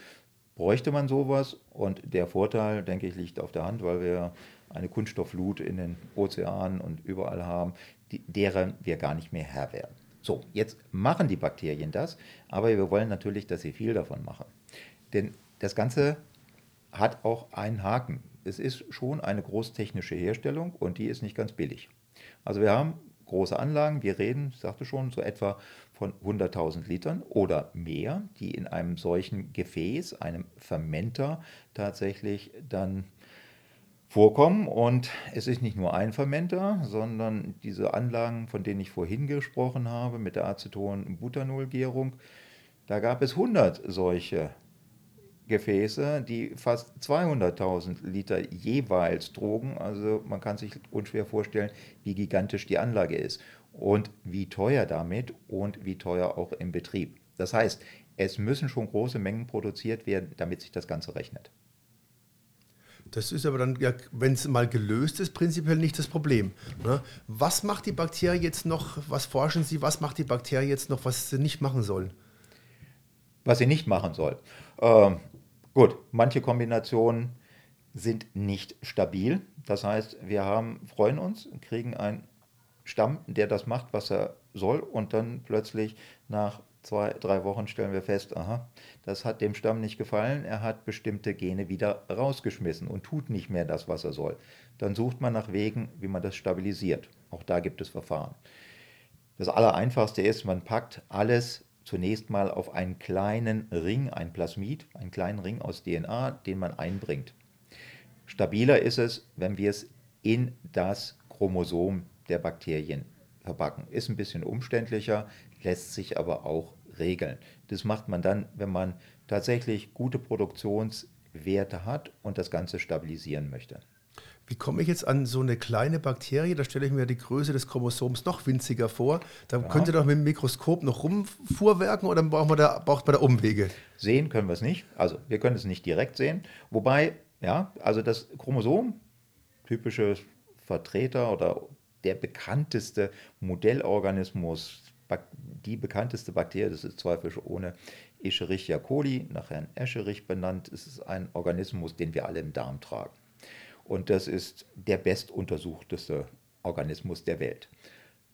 Speaker 2: bräuchte man sowas. Und der Vorteil, denke ich, liegt auf der Hand, weil wir eine Kunststoffflut in den Ozeanen und überall haben, die, deren wir gar nicht mehr Herr werden. So, jetzt machen die Bakterien das, aber wir wollen natürlich, dass sie viel davon machen. Denn das Ganze hat auch einen Haken. Es ist schon eine großtechnische Herstellung und die ist nicht ganz billig. Also wir haben große Anlagen. Wir reden, ich sagte schon, so etwa von 100.000 Litern oder mehr, die in einem solchen Gefäß, einem Fermenter, tatsächlich dann vorkommen. Und es ist nicht nur ein Fermenter, sondern diese Anlagen, von denen ich vorhin gesprochen habe, mit der Aceton-Butanol-Gärung, da gab es 100 solche Gefäße, die fast 200.000 Liter jeweils trugen. Also man kann sich unschwer vorstellen, wie gigantisch die Anlage ist und wie teuer damit und wie teuer auch im Betrieb. Das heißt, es müssen schon große Mengen produziert werden, damit sich das Ganze rechnet.
Speaker 1: Das ist aber dann, ja, wenn es mal gelöst ist, prinzipiell nicht das Problem. Ne? Was macht die Bakterie jetzt noch, was forschen Sie, was macht die Bakterie jetzt noch, was sie nicht machen soll?
Speaker 2: Was sie nicht machen soll. Ähm, Gut, manche Kombinationen sind nicht stabil. Das heißt, wir haben, freuen uns, kriegen einen Stamm, der das macht, was er soll, und dann plötzlich nach zwei, drei Wochen stellen wir fest, aha, das hat dem Stamm nicht gefallen, er hat bestimmte Gene wieder rausgeschmissen und tut nicht mehr das, was er soll. Dann sucht man nach Wegen, wie man das stabilisiert. Auch da gibt es Verfahren. Das Allereinfachste ist, man packt alles zunächst mal auf einen kleinen Ring, ein Plasmid, einen kleinen Ring aus DNA, den man einbringt. Stabiler ist es, wenn wir es in das Chromosom der Bakterien verpacken. Ist ein bisschen umständlicher, lässt sich aber auch regeln. Das macht man dann, wenn man tatsächlich gute Produktionswerte hat und das Ganze stabilisieren möchte.
Speaker 1: Wie komme ich jetzt an so eine kleine Bakterie? Da stelle ich mir die Größe des Chromosoms noch winziger vor. Da ja. könnt ihr doch mit dem Mikroskop noch rumfuhrwerken oder braucht man da, braucht man da Umwege?
Speaker 2: Sehen können wir es nicht. Also wir können es nicht direkt sehen. Wobei, ja, also das Chromosom, typische Vertreter oder der bekannteste Modellorganismus, die bekannteste Bakterie, das ist zweifelsohne Escherichia coli, nach Herrn Escherich benannt. Es ist ein Organismus, den wir alle im Darm tragen. Und das ist der bestuntersuchteste Organismus der Welt.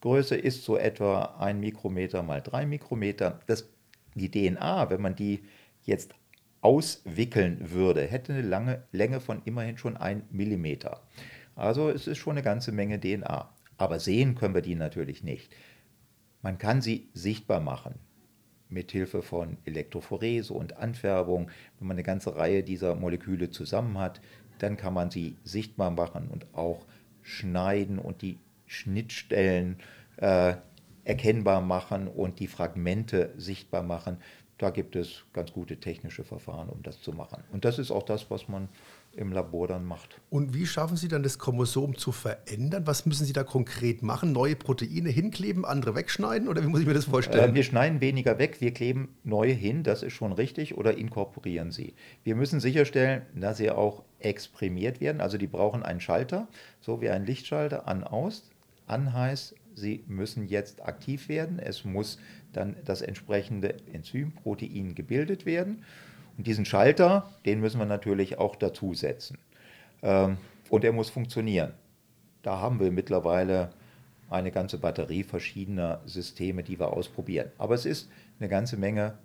Speaker 2: Größe ist so etwa ein Mikrometer mal drei Mikrometer. Das, die DNA, wenn man die jetzt auswickeln würde, hätte eine lange Länge von immerhin schon ein Millimeter. Also es ist schon eine ganze Menge DNA. Aber sehen können wir die natürlich nicht. Man kann sie sichtbar machen mit Hilfe von Elektrophorese und Anfärbung. Wenn man eine ganze Reihe dieser Moleküle zusammen hat, dann kann man sie sichtbar machen und auch schneiden und die Schnittstellen äh, erkennbar machen und die Fragmente sichtbar machen. Da gibt es ganz gute technische Verfahren, um das zu machen. Und das ist auch das, was man im Labor dann macht.
Speaker 1: Und wie schaffen Sie dann das Chromosom zu verändern? Was müssen Sie da konkret machen? Neue Proteine hinkleben, andere wegschneiden? Oder wie muss ich mir das vorstellen?
Speaker 2: Äh, wir schneiden weniger weg, wir kleben neue hin, das ist schon richtig, oder inkorporieren sie. Wir müssen sicherstellen, dass sie auch exprimiert werden. Also die brauchen einen Schalter, so wie ein Lichtschalter, an, aus. An heißt, sie müssen jetzt aktiv werden. Es muss dann das entsprechende Enzym, Protein gebildet werden. Und diesen Schalter, den müssen wir natürlich auch dazusetzen. Ähm, und er muss funktionieren. Da haben wir mittlerweile eine ganze Batterie verschiedener Systeme, die wir ausprobieren. Aber es ist eine ganze Menge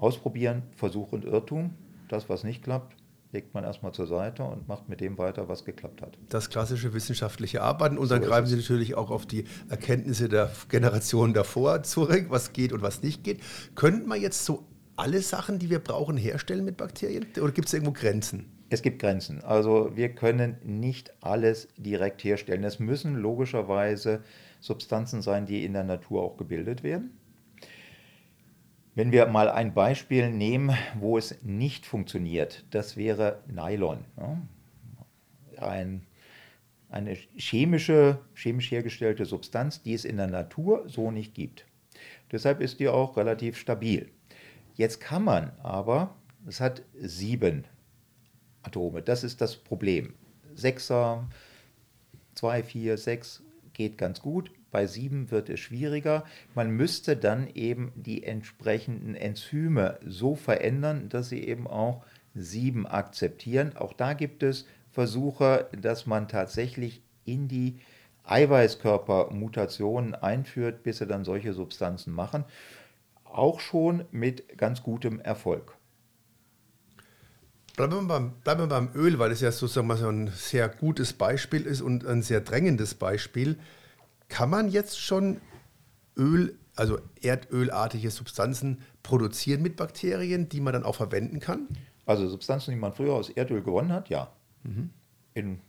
Speaker 2: Ausprobieren, Versuch und Irrtum. Das, was nicht klappt, legt man erstmal zur Seite und macht mit dem weiter, was geklappt hat.
Speaker 1: Das klassische wissenschaftliche Arbeiten. Und dann so greifen Sie natürlich auch auf die Erkenntnisse der Generationen davor zurück, was geht und was nicht geht. Könnten wir jetzt so alle Sachen, die wir brauchen, herstellen mit Bakterien? Oder gibt es irgendwo Grenzen?
Speaker 2: Es gibt Grenzen. Also wir können nicht alles direkt herstellen. Es müssen logischerweise Substanzen sein, die in der Natur auch gebildet werden. Wenn wir mal ein Beispiel nehmen, wo es nicht funktioniert, das wäre Nylon. Ein, eine chemische, chemisch hergestellte Substanz, die es in der Natur so nicht gibt. Deshalb ist die auch relativ stabil. Jetzt kann man aber, es hat sieben Atome, das ist das Problem. Sechser, zwei, vier, sechs geht ganz gut. Bei sieben wird es schwieriger. Man müsste dann eben die entsprechenden Enzyme so verändern, dass sie eben auch sieben akzeptieren. Auch da gibt es Versuche, dass man tatsächlich in die Eiweißkörper Mutationen einführt, bis sie dann solche Substanzen machen auch schon mit ganz gutem Erfolg.
Speaker 1: Bleiben wir, beim, bleiben wir beim Öl, weil es ja sozusagen mal so ein sehr gutes Beispiel ist und ein sehr drängendes Beispiel. Kann man jetzt schon Öl, also erdölartige Substanzen produzieren mit Bakterien, die man dann auch verwenden kann?
Speaker 2: Also Substanzen, die man früher aus Erdöl gewonnen hat, ja. Mhm. In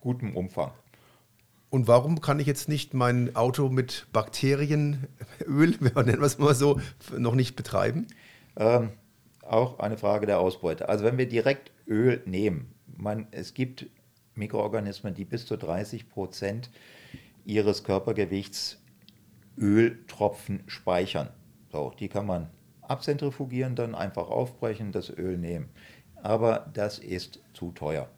Speaker 2: gutem Umfang.
Speaker 1: Und warum kann ich jetzt nicht mein Auto mit Bakterienöl, nennen wir es mal so, noch nicht betreiben?
Speaker 2: Ähm, auch eine Frage der Ausbeute. Also wenn wir direkt Öl nehmen, man, es gibt Mikroorganismen, die bis zu 30 Prozent ihres Körpergewichts Öltropfen speichern. So, die kann man abzentrifugieren, dann einfach aufbrechen, das Öl nehmen. Aber das ist zu teuer.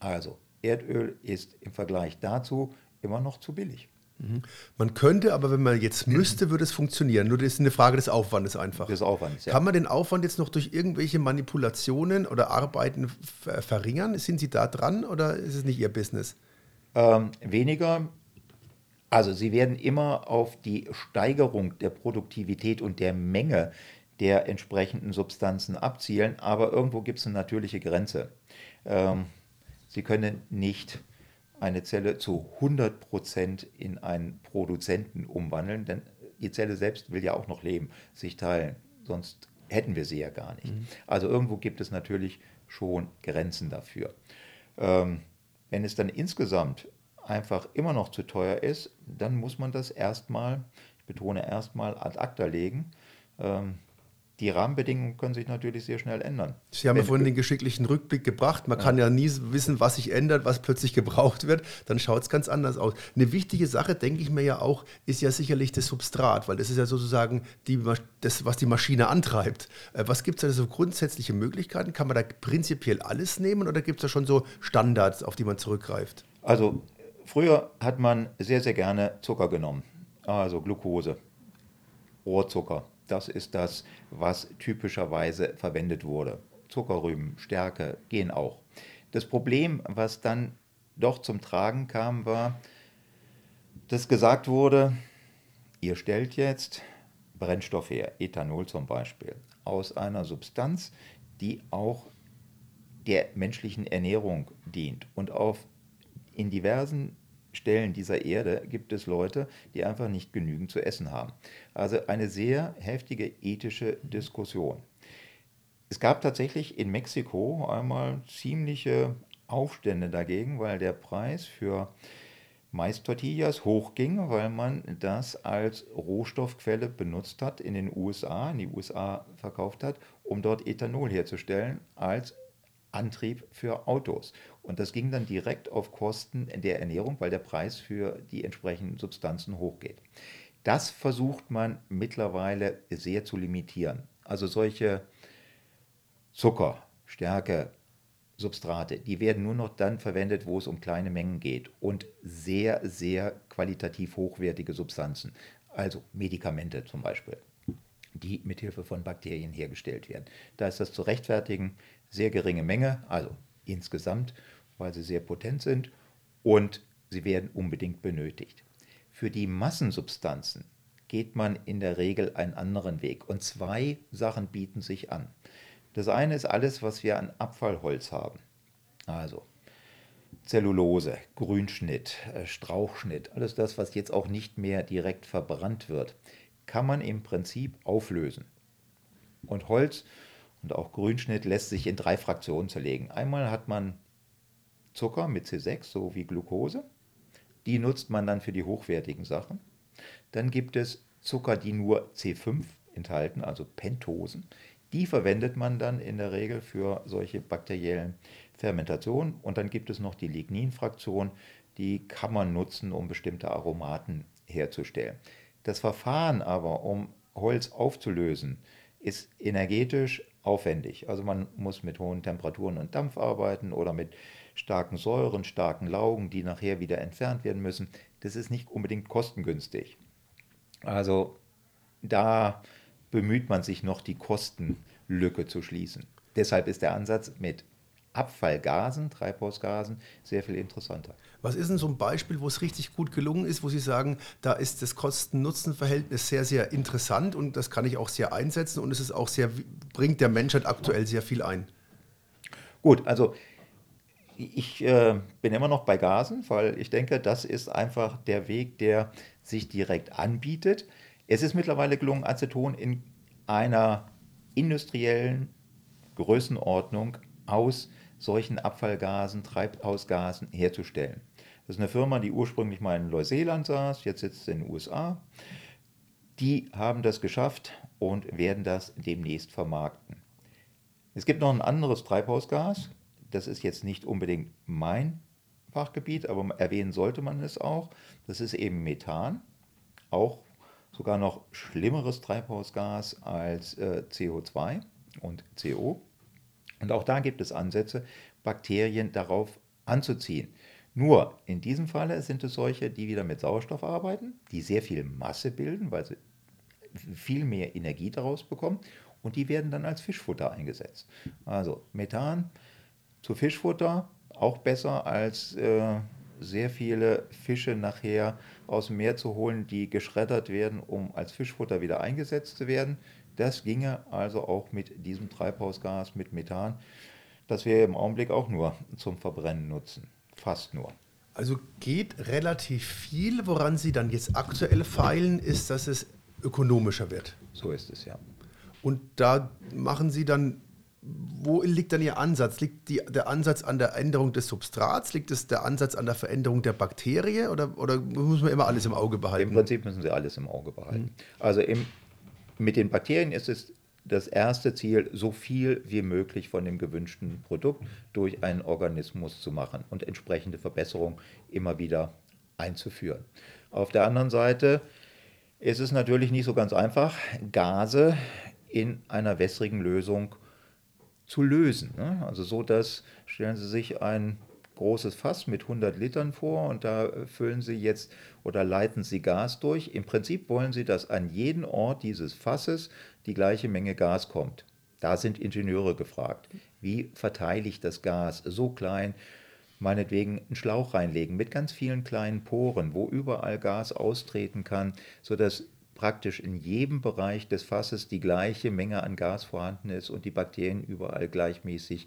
Speaker 2: Also Erdöl ist im Vergleich dazu immer noch zu billig.
Speaker 1: Mhm. Man könnte, aber wenn man jetzt müsste, würde es funktionieren. Nur das ist eine Frage des Aufwandes einfach.
Speaker 2: Des Aufwandes,
Speaker 1: ja. Kann man den Aufwand jetzt noch durch irgendwelche Manipulationen oder Arbeiten verringern? Sind Sie da dran oder ist es nicht Ihr Business?
Speaker 2: Ähm, weniger. Also Sie werden immer auf die Steigerung der Produktivität und der Menge der entsprechenden Substanzen abzielen, aber irgendwo gibt es eine natürliche Grenze. Ähm, Sie können nicht eine Zelle zu 100% in einen Produzenten umwandeln, denn die Zelle selbst will ja auch noch leben, sich teilen. Sonst hätten wir sie ja gar nicht. Mhm. Also irgendwo gibt es natürlich schon Grenzen dafür. Ähm, wenn es dann insgesamt einfach immer noch zu teuer ist, dann muss man das erstmal, ich betone erstmal, ad acta legen. Ähm, die Rahmenbedingungen können sich natürlich sehr schnell ändern.
Speaker 1: Sie haben ja vorhin den geschicklichen Rückblick gebracht. Man ja. kann ja nie wissen, was sich ändert, was plötzlich gebraucht wird. Dann schaut es ganz anders aus. Eine wichtige Sache, denke ich mir ja auch, ist ja sicherlich das Substrat, weil das ist ja sozusagen die, das, was die Maschine antreibt. Äh, was gibt es da so grundsätzliche Möglichkeiten? Kann man da prinzipiell alles nehmen oder gibt es da schon so Standards, auf die man zurückgreift?
Speaker 2: Also früher hat man sehr, sehr gerne Zucker genommen, also Glucose, Rohrzucker das ist das, was typischerweise verwendet wurde. Zuckerrüben, Stärke gehen auch. Das Problem, was dann doch zum Tragen kam, war, dass gesagt wurde, ihr stellt jetzt Brennstoff her, Ethanol zum Beispiel, aus einer Substanz, die auch der menschlichen Ernährung dient und auf in diversen Stellen dieser Erde gibt es Leute, die einfach nicht genügend zu essen haben. Also eine sehr heftige ethische Diskussion. Es gab tatsächlich in Mexiko einmal ziemliche Aufstände dagegen, weil der Preis für Mais-Tortillas hochging, weil man das als Rohstoffquelle benutzt hat in den USA, in die USA verkauft hat, um dort Ethanol herzustellen als Antrieb für Autos. Und das ging dann direkt auf Kosten der Ernährung, weil der Preis für die entsprechenden Substanzen hochgeht. Das versucht man mittlerweile sehr zu limitieren. Also solche Zucker, Stärke, Substrate, die werden nur noch dann verwendet, wo es um kleine Mengen geht und sehr, sehr qualitativ hochwertige Substanzen, also Medikamente zum Beispiel, die mithilfe von Bakterien hergestellt werden. Da ist das zu rechtfertigen sehr geringe Menge, also insgesamt, weil sie sehr potent sind und sie werden unbedingt benötigt. Für die Massensubstanzen geht man in der Regel einen anderen Weg und zwei Sachen bieten sich an. Das eine ist alles, was wir an Abfallholz haben. Also Zellulose, Grünschnitt, äh, Strauchschnitt, alles das, was jetzt auch nicht mehr direkt verbrannt wird, kann man im Prinzip auflösen. Und Holz und auch Grünschnitt lässt sich in drei Fraktionen zerlegen. Einmal hat man Zucker mit C6, so wie Glucose. Die nutzt man dann für die hochwertigen Sachen. Dann gibt es Zucker, die nur C5 enthalten, also Pentosen. Die verwendet man dann in der Regel für solche bakteriellen Fermentationen. Und dann gibt es noch die Ligninfraktion, die kann man nutzen, um bestimmte Aromaten herzustellen. Das Verfahren aber, um Holz aufzulösen, ist energetisch aufwendig. Also man muss mit hohen Temperaturen und Dampf arbeiten oder mit starken Säuren, starken Laugen, die nachher wieder entfernt werden müssen. Das ist nicht unbedingt kostengünstig. Also da bemüht man sich noch, die Kostenlücke zu schließen. Deshalb ist der Ansatz mit Abfallgasen, Treibhausgasen, sehr viel interessanter.
Speaker 1: Was ist denn so ein Beispiel, wo es richtig gut gelungen ist, wo Sie sagen, da ist das Kosten-Nutzen-Verhältnis sehr, sehr interessant und das kann ich auch sehr einsetzen und es ist auch sehr, bringt der Menschheit aktuell sehr viel ein?
Speaker 2: Gut, also ich äh, bin immer noch bei Gasen, weil ich denke, das ist einfach der Weg, der sich direkt anbietet. Es ist mittlerweile gelungen, Aceton in einer industriellen Größenordnung aus solchen Abfallgasen, Treibhausgasen herzustellen. Das ist eine Firma, die ursprünglich mal in Neuseeland saß, jetzt sitzt sie in den USA. Die haben das geschafft und werden das demnächst vermarkten. Es gibt noch ein anderes Treibhausgas, das ist jetzt nicht unbedingt mein Fachgebiet, aber erwähnen sollte man es auch. Das ist eben Methan, auch sogar noch schlimmeres Treibhausgas als äh, CO2 und CO. Und auch da gibt es Ansätze, Bakterien darauf anzuziehen. Nur in diesem Falle sind es solche, die wieder mit Sauerstoff arbeiten, die sehr viel Masse bilden, weil sie viel mehr Energie daraus bekommen und die werden dann als Fischfutter eingesetzt. Also Methan zu Fischfutter auch besser als äh, sehr viele Fische nachher aus dem Meer zu holen, die geschreddert werden, um als Fischfutter wieder eingesetzt zu werden. Das ginge also auch mit diesem Treibhausgas, mit Methan, das wir im Augenblick auch nur zum Verbrennen nutzen. Fast nur.
Speaker 1: Also geht relativ viel. Woran Sie dann jetzt aktuell feilen, ist, dass es ökonomischer wird.
Speaker 2: So ist es ja.
Speaker 1: Und da machen Sie dann, wo liegt dann Ihr Ansatz? Liegt die, der Ansatz an der Änderung des Substrats? Liegt es der Ansatz an der Veränderung der Bakterie? Oder, oder muss man immer alles im Auge behalten?
Speaker 2: Im Prinzip müssen Sie alles im Auge behalten. Mhm. Also im, mit den Bakterien ist es das erste Ziel, so viel wie möglich von dem gewünschten Produkt durch einen Organismus zu machen und entsprechende Verbesserungen immer wieder einzuführen. Auf der anderen Seite ist es natürlich nicht so ganz einfach, Gase in einer wässrigen Lösung zu lösen. Ne? Also so, dass, stellen Sie sich ein großes Fass mit 100 Litern vor und da füllen Sie jetzt oder leiten Sie Gas durch. Im Prinzip wollen Sie, dass an jeden Ort dieses Fasses die gleiche Menge Gas kommt. Da sind Ingenieure gefragt. Wie verteile ich das Gas so klein, meinetwegen einen Schlauch reinlegen mit ganz vielen kleinen Poren, wo überall Gas austreten kann, sodass praktisch in jedem Bereich des Fasses die gleiche Menge an Gas vorhanden ist und die Bakterien überall gleichmäßig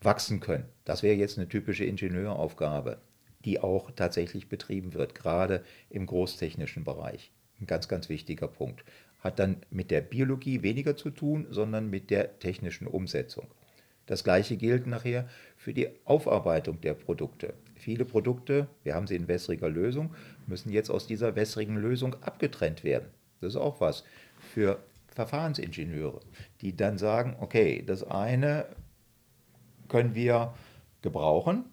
Speaker 2: wachsen können. Das wäre jetzt eine typische Ingenieuraufgabe, die auch tatsächlich betrieben wird, gerade im großtechnischen Bereich. Ein ganz, ganz wichtiger Punkt. Hat dann mit der Biologie weniger zu tun, sondern mit der technischen Umsetzung. Das gleiche gilt nachher für die Aufarbeitung der Produkte. Viele Produkte, wir haben sie in wässriger Lösung, müssen jetzt aus dieser wässrigen Lösung abgetrennt werden. Das ist auch was für Verfahrensingenieure, die dann sagen, okay, das eine können wir gebrauchen,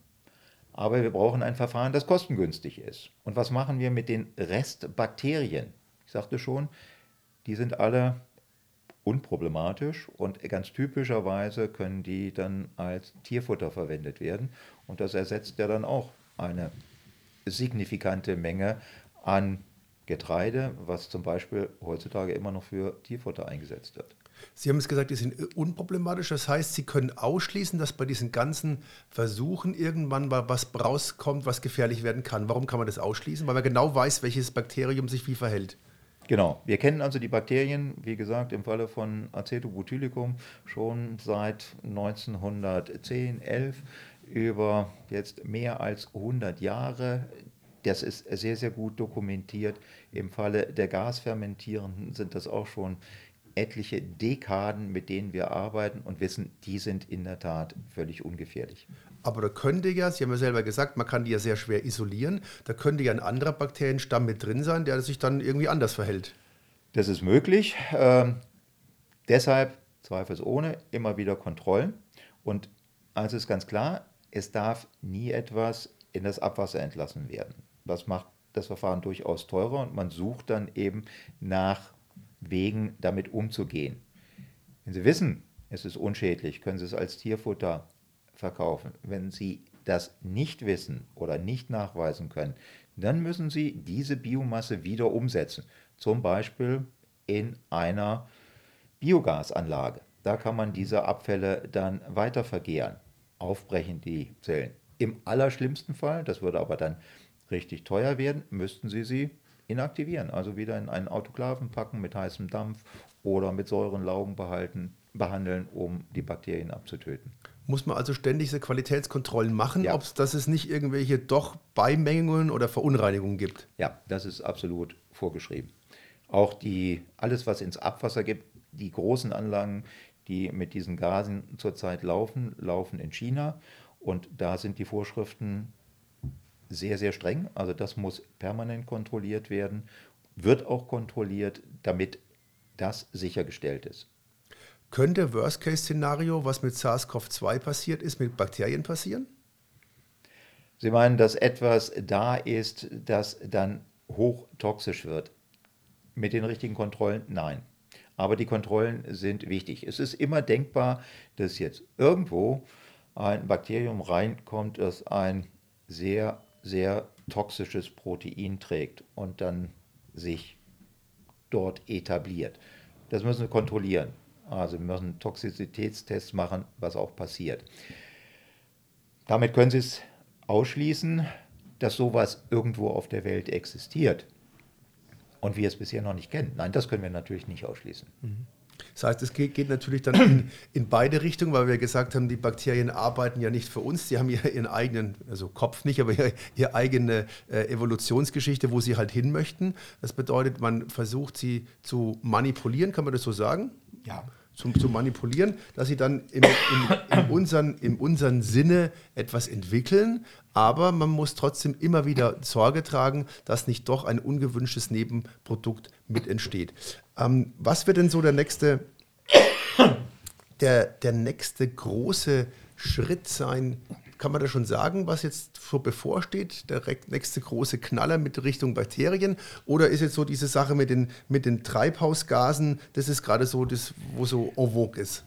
Speaker 2: aber wir brauchen ein Verfahren, das kostengünstig ist. Und was machen wir mit den Restbakterien? Ich sagte schon, die sind alle unproblematisch und ganz typischerweise können die dann als Tierfutter verwendet werden und das ersetzt ja dann auch eine signifikante Menge an Getreide, was zum Beispiel heutzutage immer noch für Tierfutter eingesetzt wird.
Speaker 1: Sie haben es gesagt, die sind unproblematisch. Das heißt, Sie können ausschließen, dass bei diesen ganzen Versuchen irgendwann mal was rauskommt, was gefährlich werden kann. Warum kann man das ausschließen? Weil man genau weiß, welches Bakterium sich wie verhält.
Speaker 2: Genau, wir kennen also die Bakterien, wie gesagt, im Falle von Acetobutylicum schon seit 1910, 11 über jetzt mehr als 100 Jahre. Das ist sehr, sehr gut dokumentiert. Im Falle der Gasfermentierenden sind das auch schon etliche Dekaden, mit denen wir arbeiten und wissen, die sind in der Tat völlig ungefährlich.
Speaker 1: Aber da könnte ja, Sie haben ja selber gesagt, man kann die ja sehr schwer isolieren, da könnte ja ein anderer Bakterienstamm mit drin sein, der sich dann irgendwie anders verhält.
Speaker 2: Das ist möglich. Ähm, deshalb zweifelsohne immer wieder Kontrollen. Und also ist ganz klar, es darf nie etwas in das Abwasser entlassen werden. Das macht das Verfahren durchaus teurer und man sucht dann eben nach Wegen, damit umzugehen. Wenn Sie wissen, es ist unschädlich, können Sie es als Tierfutter verkaufen. Wenn Sie das nicht wissen oder nicht nachweisen können, dann müssen Sie diese Biomasse wieder umsetzen. Zum Beispiel in einer Biogasanlage. Da kann man diese Abfälle dann weiter vergehren, aufbrechen die Zellen. Im allerschlimmsten Fall, das würde aber dann richtig teuer werden, müssten Sie sie inaktivieren, also wieder in einen Autoklaven packen mit heißem Dampf oder mit Säurenlaugen behalten, behandeln, um die Bakterien abzutöten.
Speaker 1: Muss man also ständig diese Qualitätskontrollen machen, ja. ob dass es nicht irgendwelche doch Beimengungen oder Verunreinigungen gibt?
Speaker 2: Ja, das ist absolut vorgeschrieben. Auch die, alles, was ins Abwasser gibt, die großen Anlagen, die mit diesen Gasen zurzeit laufen, laufen in China. Und da sind die Vorschriften sehr, sehr streng. Also das muss permanent kontrolliert werden, wird auch kontrolliert, damit das sichergestellt ist.
Speaker 1: Könnte Worst-Case-Szenario, was mit SARS-CoV-2 passiert ist, mit Bakterien passieren?
Speaker 2: Sie meinen, dass etwas da ist, das dann hochtoxisch wird? Mit den richtigen Kontrollen? Nein. Aber die Kontrollen sind wichtig. Es ist immer denkbar, dass jetzt irgendwo ein Bakterium reinkommt, das ein sehr sehr toxisches Protein trägt und dann sich dort etabliert. Das müssen wir kontrollieren. Also wir müssen Toxizitätstests machen, was auch passiert. Damit können Sie es ausschließen, dass sowas irgendwo auf der Welt existiert und wir es bisher noch nicht kennen. Nein, das können wir natürlich nicht ausschließen.
Speaker 1: Mhm. Das heißt, es geht, geht natürlich dann in, in, beide Richtungen, weil wir gesagt haben, die Bakterien arbeiten ja nicht für uns, die haben ja ihren eigenen, also Kopf nicht, aber ihre, ihre eigene äh, Evolutionsgeschichte, wo sie halt hin möchten. Das bedeutet, man versucht sie zu manipulieren, kann man das so sagen?
Speaker 2: Ja
Speaker 1: zu, zu manipulieren, dass sie dann im, im, in, unseren, in unseren Sinne etwas entwickeln. Aber man muss trotzdem immer wieder Sorge tragen, dass nicht doch ein ungewünschtes Nebenprodukt mit entsteht. Ähm, was wird denn so der nächste, der, der nächste große Schritt sein, kann man da schon sagen, was jetzt so bevorsteht? Der nächste große Knaller mit Richtung Bakterien? Oder ist jetzt so diese Sache mit den, mit den Treibhausgasen, das ist gerade so das, wo so en vogue ist?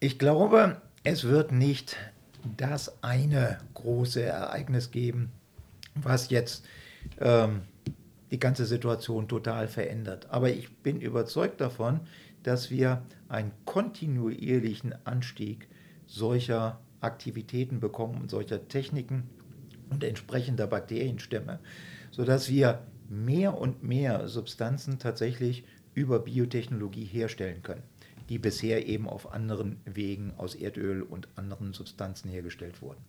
Speaker 2: Ich glaube, es wird nicht das eine große Ereignis geben, was jetzt ähm, die ganze Situation total verändert. Aber ich bin überzeugt davon, dass wir einen kontinuierlichen Anstieg solcher Aktivitäten bekommen und solcher Techniken und entsprechender Bakterienstämme, sodass wir mehr und mehr Substanzen tatsächlich über Biotechnologie herstellen können, die bisher eben auf anderen Wegen aus Erdöl und anderen Substanzen hergestellt wurden.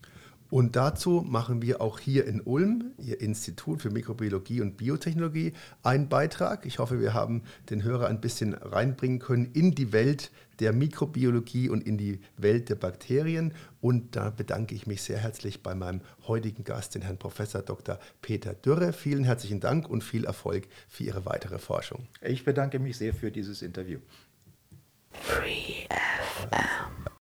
Speaker 1: Und dazu machen wir auch hier in Ulm, Ihr Institut für Mikrobiologie und Biotechnologie, einen Beitrag. Ich hoffe, wir haben den Hörer ein bisschen reinbringen können in die Welt der Mikrobiologie und in die Welt der Bakterien. Und da bedanke ich mich sehr herzlich bei meinem heutigen Gast, den Herrn Professor Dr. Peter Dürre. Vielen herzlichen Dank und viel Erfolg für Ihre weitere Forschung.
Speaker 2: Ich bedanke mich sehr für dieses Interview. Free FM.